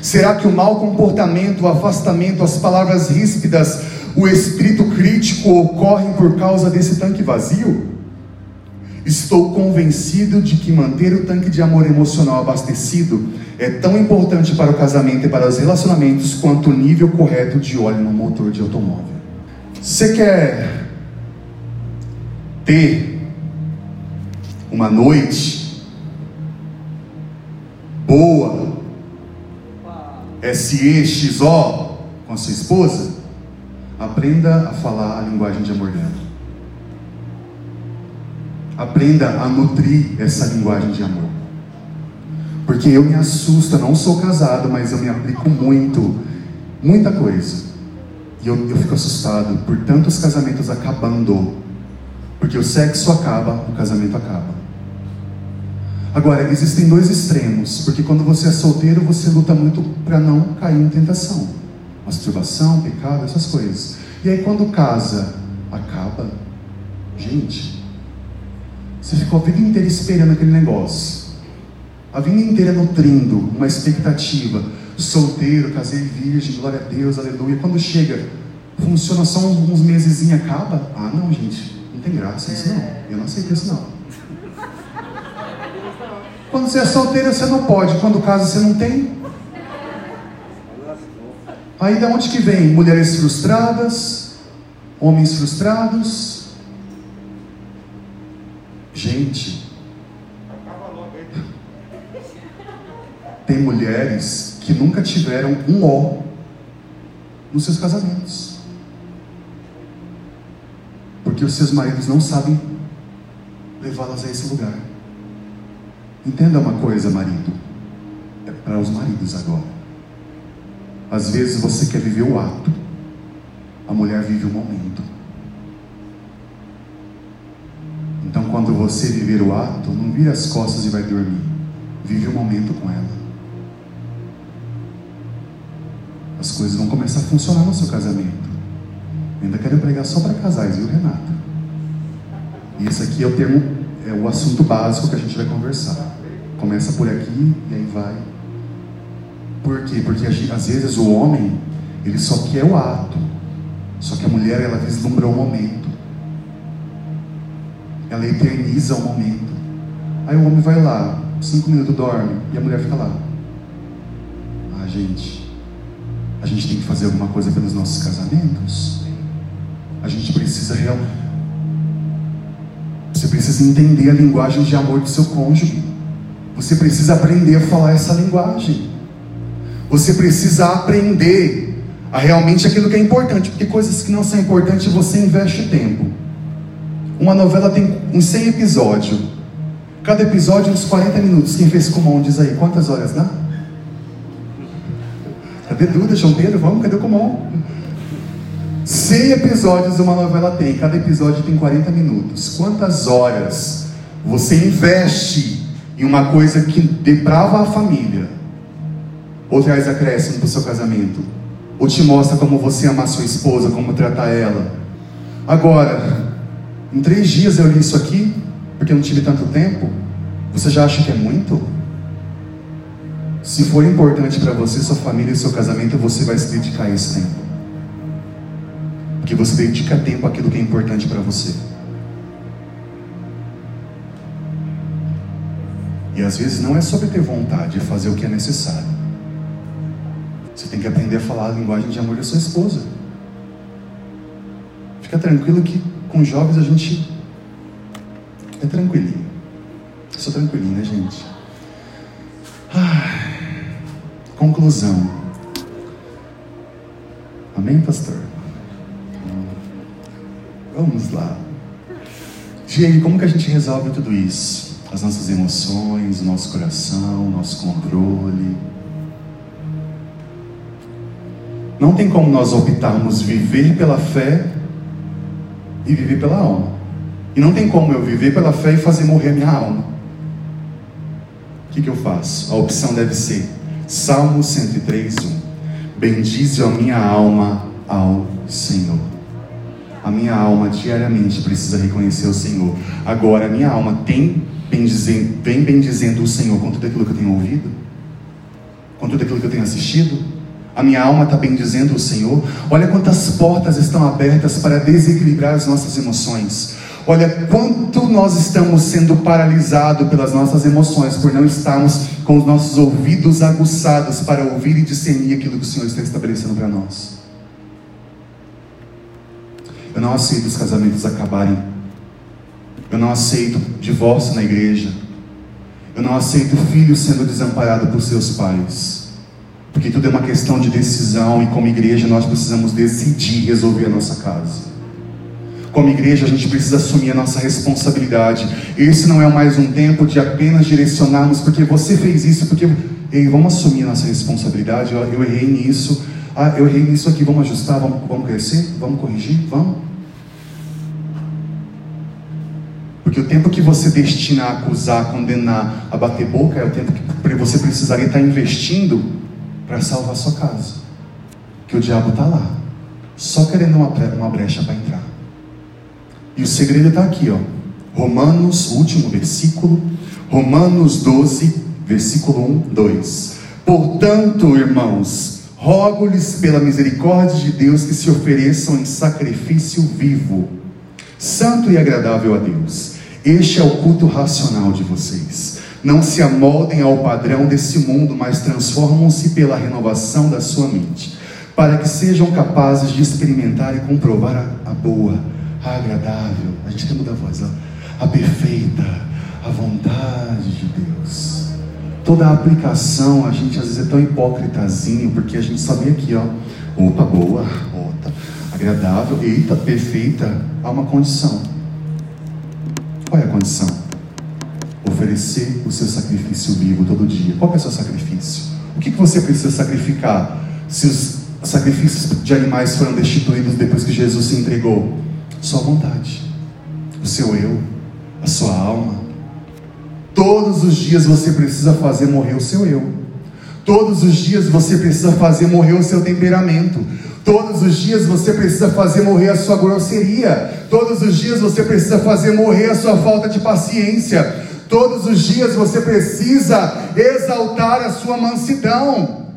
Será que o mau comportamento, o afastamento, as palavras ríspidas, o espírito crítico ocorrem por causa desse tanque vazio? Estou convencido de que manter o tanque de amor emocional abastecido é tão importante para o casamento e para os relacionamentos quanto o nível correto de óleo no motor de automóvel. Você quer ter uma noite boa, SEXO com a sua esposa? Aprenda a falar a linguagem de amor dela. Aprenda a nutrir essa linguagem de amor. Porque eu me assusto, não sou casado, mas eu me aplico muito, muita coisa. E eu, eu fico assustado por tantos casamentos acabando. Porque o sexo acaba, o casamento acaba. Agora, existem dois extremos, porque quando você é solteiro, você luta muito para não cair em tentação. Masturbação, pecado, essas coisas. E aí quando casa, acaba. Gente, você ficou a vida inteira esperando aquele negócio. A vida inteira nutrindo uma expectativa. Solteiro, casei virgem, glória a Deus, aleluia. Quando chega, funciona só uns, meses e acaba? Ah, não, gente. Não tem graça isso não. Eu não aceito isso não. Quando você é solteiro, você não pode. Quando casa, você não tem. Aí da onde que vem? Mulheres frustradas, homens frustrados, Gente, tem mulheres que nunca tiveram um ó nos seus casamentos. Porque os seus maridos não sabem levá-las a esse lugar. Entenda uma coisa, marido. É para os maridos agora. Às vezes você quer viver o ato, a mulher vive o momento. Então, quando você viver o ato, não vire as costas e vai dormir. Vive o momento com ela. As coisas vão começar a funcionar no seu casamento. Eu ainda quero pregar só para casais, viu, Renata? E esse aqui é o termo, é o assunto básico que a gente vai conversar. Começa por aqui e aí vai. Por quê? Porque às vezes o homem, ele só quer o ato. Só que a mulher, ela vislumbra o momento ela eterniza o momento. Aí o homem vai lá, cinco minutos dorme, e a mulher fica lá. Ah, gente, a gente tem que fazer alguma coisa pelos nossos casamentos. A gente precisa realmente. Você precisa entender a linguagem de amor do seu cônjuge. Você precisa aprender a falar essa linguagem. Você precisa aprender a realmente aquilo que é importante, porque coisas que não são importantes você investe tempo. Uma novela tem uns 100 episódios. Cada episódio uns 40 minutos. Quem fez Kumon diz aí, quantas horas dá? Cadê Duda, João Pedro? Vamos, cadê o Kumon? 100 episódios uma novela tem, cada episódio tem 40 minutos. Quantas horas você investe em uma coisa que deprava a família? Ou traz acréscimo para o seu casamento? Ou te mostra como você ama sua esposa, como tratar ela? Agora, em três dias eu li isso aqui, porque não tive tanto tempo. Você já acha que é muito? Se for importante para você, sua família e seu casamento, você vai se dedicar a esse tempo. Porque você dedica tempo àquilo que é importante para você. E às vezes não é sobre ter vontade, é fazer o que é necessário. Você tem que aprender a falar a linguagem de amor da sua esposa. Fica tranquilo que com jovens a gente é tranquilinho. Eu sou tranquilinho, né, gente? Ah, conclusão. Amém, pastor? Vamos lá. E aí, como que a gente resolve tudo isso? As nossas emoções, o nosso coração, o nosso controle. Não tem como nós optarmos viver pela fé e viver pela alma. E não tem como eu viver pela fé e fazer morrer minha alma. O que, que eu faço? A opção deve ser Salmo 103, 1. Bendize a minha alma ao Senhor. A minha alma diariamente precisa reconhecer o Senhor. Agora, a minha alma tem bendizendo, vem bendizendo o Senhor com tudo aquilo que eu tenho ouvido? Com tudo aquilo que eu tenho assistido? A minha alma está bendizendo o Senhor. Olha quantas portas estão abertas para desequilibrar as nossas emoções. Olha quanto nós estamos sendo paralisados pelas nossas emoções, por não estarmos com os nossos ouvidos aguçados para ouvir e discernir aquilo que o Senhor está estabelecendo para nós. Eu não aceito os casamentos acabarem. Eu não aceito divórcio na igreja. Eu não aceito filhos sendo desamparados por seus pais. Porque tudo é uma questão de decisão e como igreja nós precisamos decidir resolver a nossa casa. Como igreja, a gente precisa assumir a nossa responsabilidade. Esse não é mais um tempo de apenas direcionarmos, porque você fez isso, porque. Ei, vamos assumir a nossa responsabilidade. Eu, eu errei nisso. Ah, eu errei nisso aqui. Vamos ajustar, vamos, vamos crescer, vamos corrigir, vamos. Porque o tempo que você destina a acusar, a condenar, a bater boca, é o tempo que você precisaria estar investindo para salvar sua casa. Que o diabo está lá, só querendo uma, uma brecha para entrar. E o segredo está aqui, ó. Romanos, último versículo, Romanos 12, versículo 1, 2. Portanto, irmãos, rogo-lhes pela misericórdia de Deus que se ofereçam em sacrifício vivo, santo e agradável a Deus. Este é o culto racional de vocês. Não se amoldem ao padrão desse mundo, mas transformam-se pela renovação da sua mente, para que sejam capazes de experimentar e comprovar a, a boa, a agradável, a gente tem que mudar a voz, ó, a perfeita, a vontade de Deus. Toda a aplicação, a gente às vezes é tão hipócritazinho, porque a gente só vem aqui, ó, opa, boa, opa, agradável, eita, perfeita, há uma condição. Qual é a condição? Oferecer o seu sacrifício vivo todo dia. Qual é o seu sacrifício? O que, você precisa sacrificar se os sacrifícios de animais foram destituídos depois que Jesus se entregou? Sua vontade, o seu eu, a sua alma. Todos os dias você precisa fazer morrer o seu eu. Todos os dias você precisa fazer morrer o seu temperamento. Todos os dias você precisa fazer morrer a sua grosseria. Todos os dias você precisa fazer morrer a sua falta de paciência. Todos os dias você precisa exaltar a sua mansidão.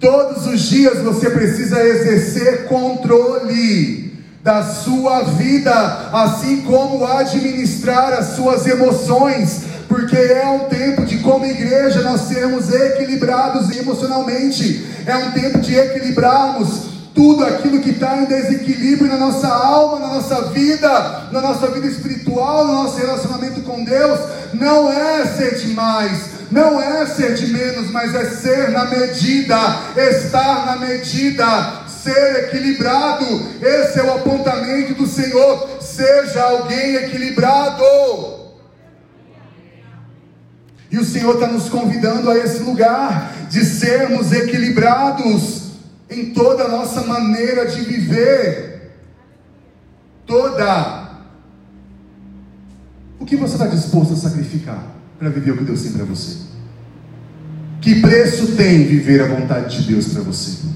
Todos os dias você precisa exercer controle da sua vida, assim como administrar as suas emoções, porque é um tempo de, como igreja, nós sermos equilibrados emocionalmente, é um tempo de equilibrarmos tudo aquilo que está em desequilíbrio na nossa alma, na nossa vida, na nossa vida espiritual, no nosso relacionamento com Deus, não é ser demais, não é ser de menos, mas é ser na medida, estar na medida, ser equilibrado. Esse é o apontamento do Senhor. Seja alguém equilibrado. E o Senhor está nos convidando a esse lugar de sermos equilibrados em toda a nossa maneira de viver. Toda. O que você está disposto a sacrificar para viver o que Deus tem para você? Que preço tem viver a vontade de Deus para você?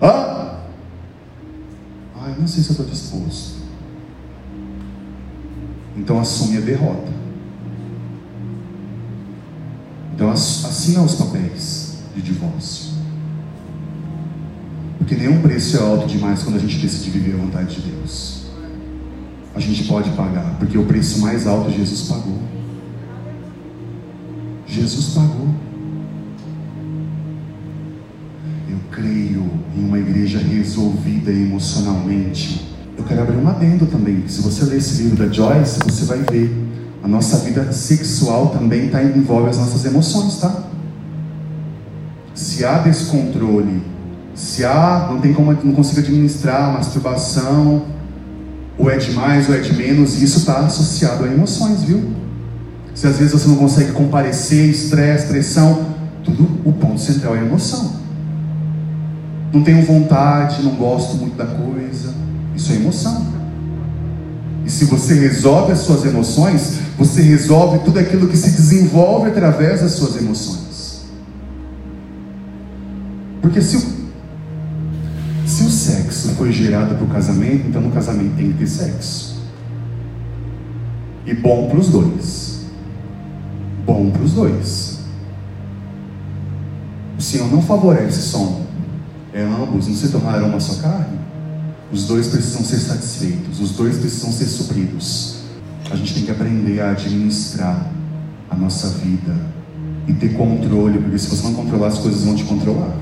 Hã? Ai, não sei se eu estou disposto. Então assume a derrota. Então assina os papéis de divórcio. Porque nenhum preço é alto demais quando a gente decide viver a vontade de Deus. A gente pode pagar, porque o preço mais alto Jesus pagou. Jesus pagou. Eu creio em uma igreja resolvida emocionalmente. Eu quero abrir um adendo também. Se você ler esse livro da Joyce, você vai ver. A nossa vida sexual também tá, envolve as nossas emoções, tá? Se há descontrole, se há, não tem como, não consigo administrar, masturbação, ou é de mais ou é de menos, isso está associado a emoções, viu? Se às vezes você não consegue comparecer, estresse, pressão, tudo, o ponto central é a emoção. Não tenho vontade, não gosto muito da coisa, isso é emoção. E se você resolve as suas emoções, você resolve tudo aquilo que se desenvolve através das suas emoções. Porque se o, se o sexo foi gerado para o casamento, então no casamento tem que ter sexo. E bom para os dois. Bom para os dois. O Senhor não favorece só É ambos, não se tornarão uma só carne. Os dois precisam ser satisfeitos, os dois precisam ser supridos. A gente tem que aprender a administrar a nossa vida e ter controle, porque se você não controlar, as coisas vão te controlar.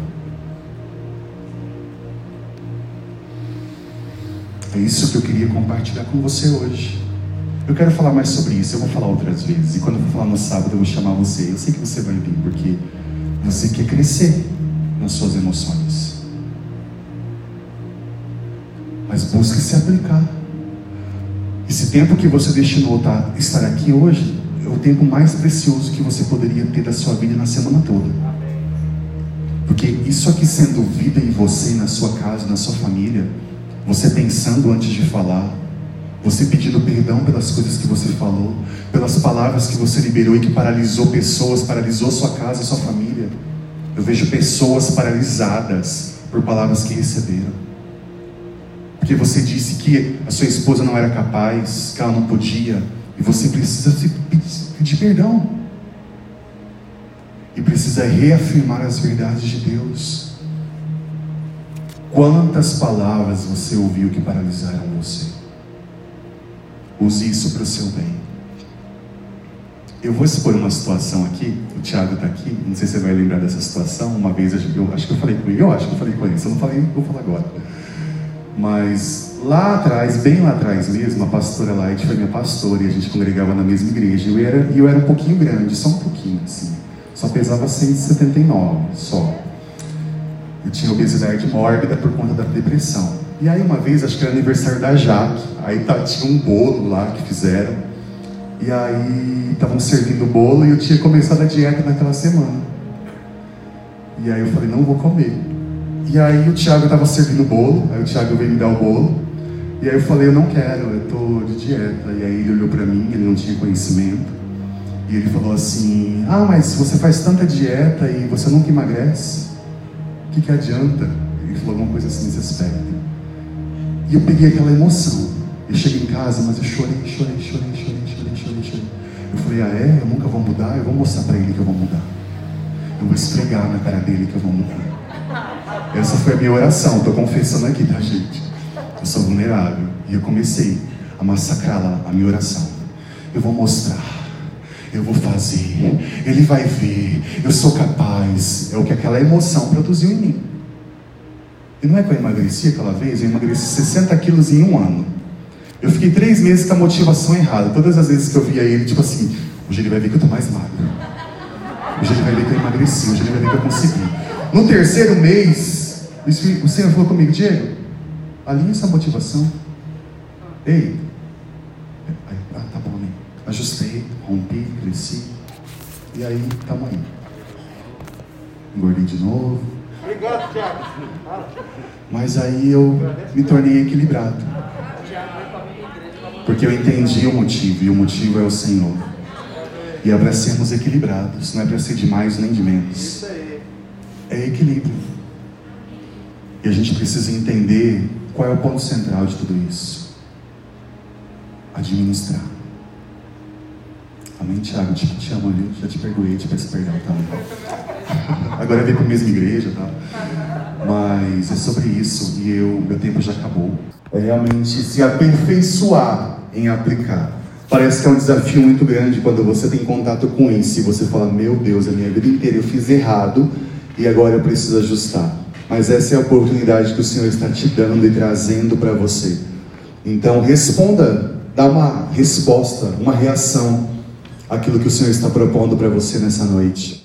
É isso que eu queria compartilhar com você hoje. Eu quero falar mais sobre isso, eu vou falar outras vezes. E quando eu for falar no sábado, eu vou chamar você. Eu sei que você vai vir, porque você quer crescer nas suas emoções mas busque se aplicar. Esse tempo que você destinou a estar aqui hoje é o tempo mais precioso que você poderia ter da sua vida na semana toda. Porque isso aqui sendo vida em você, na sua casa, na sua família, você pensando antes de falar, você pedindo perdão pelas coisas que você falou, pelas palavras que você liberou e que paralisou pessoas, paralisou sua casa, sua família. Eu vejo pessoas paralisadas por palavras que receberam porque você disse que a sua esposa não era capaz, que ela não podia, e você precisa pedir perdão. E precisa reafirmar as verdades de Deus. Quantas palavras você ouviu que paralisaram você? Use isso para o seu bem. Eu vou expor uma situação aqui, o Tiago está aqui, não sei se você vai lembrar dessa situação. Uma vez eu, acho que eu falei com ele, eu acho que eu falei com ele, se eu não falei, vou falar agora. Mas lá atrás, bem lá atrás mesmo, a pastora Light foi minha pastora e a gente congregava na mesma igreja. E eu era, eu era um pouquinho grande, só um pouquinho, assim. Só pesava 179, só. Eu tinha obesidade mórbida por conta da depressão. E aí uma vez, acho que era aniversário da Jaque, aí tá, tinha um bolo lá que fizeram. E aí estavam servindo o bolo e eu tinha começado a dieta naquela semana. E aí eu falei, não vou comer. E aí o Thiago estava servindo o bolo, aí o Thiago veio me dar o bolo. E aí eu falei, eu não quero, eu estou de dieta. E aí ele olhou para mim, ele não tinha conhecimento. E ele falou assim, ah, mas você faz tanta dieta e você nunca emagrece? O que, que adianta? Ele falou alguma coisa assim nesse aspecto. E eu peguei aquela emoção. Eu cheguei em casa, mas eu chorei, chorei, chorei, chorei, chorei, chorei, chorei. Eu falei, ah é? Eu nunca vou mudar? Eu vou mostrar para ele que eu vou mudar. Eu vou esfregar na cara dele que eu vou mudar. Essa foi a minha oração, estou confessando aqui, tá, gente? Eu sou vulnerável. E eu comecei a massacrar lá a minha oração. Eu vou mostrar. Eu vou fazer. Ele vai ver. Eu sou capaz. É o que aquela emoção produziu em mim. E não é que eu emagreci aquela vez? Eu emagreci 60 quilos em um ano. Eu fiquei três meses com a motivação errada. Todas as vezes que eu via ele, tipo assim, hoje ele vai ver que eu tô mais magro. Hoje ele vai ver que eu emagreci. Hoje ele vai ver que eu consegui. No terceiro mês, o Senhor falou comigo, Diego, alinha essa motivação. Ei, ah, tá bom, né? Ajustei, rompi, cresci. E aí, tamo aí. Engordei de novo. Obrigado, Tiago. Mas aí eu me tornei equilibrado. Porque eu entendi o motivo, e o motivo é o Senhor. E é para sermos equilibrados, não é para ser de mais nem de menos. É equilíbrio. E a gente precisa entender qual é o ponto central de tudo isso. Administrar. Amém, Tiago? Te, te amo, viu? Já te perdoei, te peço perdão também. Agora vem para a mesma igreja, tá? Mas é sobre isso e eu, meu tempo já acabou. É realmente se aperfeiçoar em aplicar. Parece que é um desafio muito grande quando você tem contato com isso e você fala: Meu Deus, a minha vida inteira eu fiz errado e agora eu preciso ajustar. Mas essa é a oportunidade que o Senhor está te dando e trazendo para você. Então responda, dá uma resposta, uma reação àquilo que o Senhor está propondo para você nessa noite.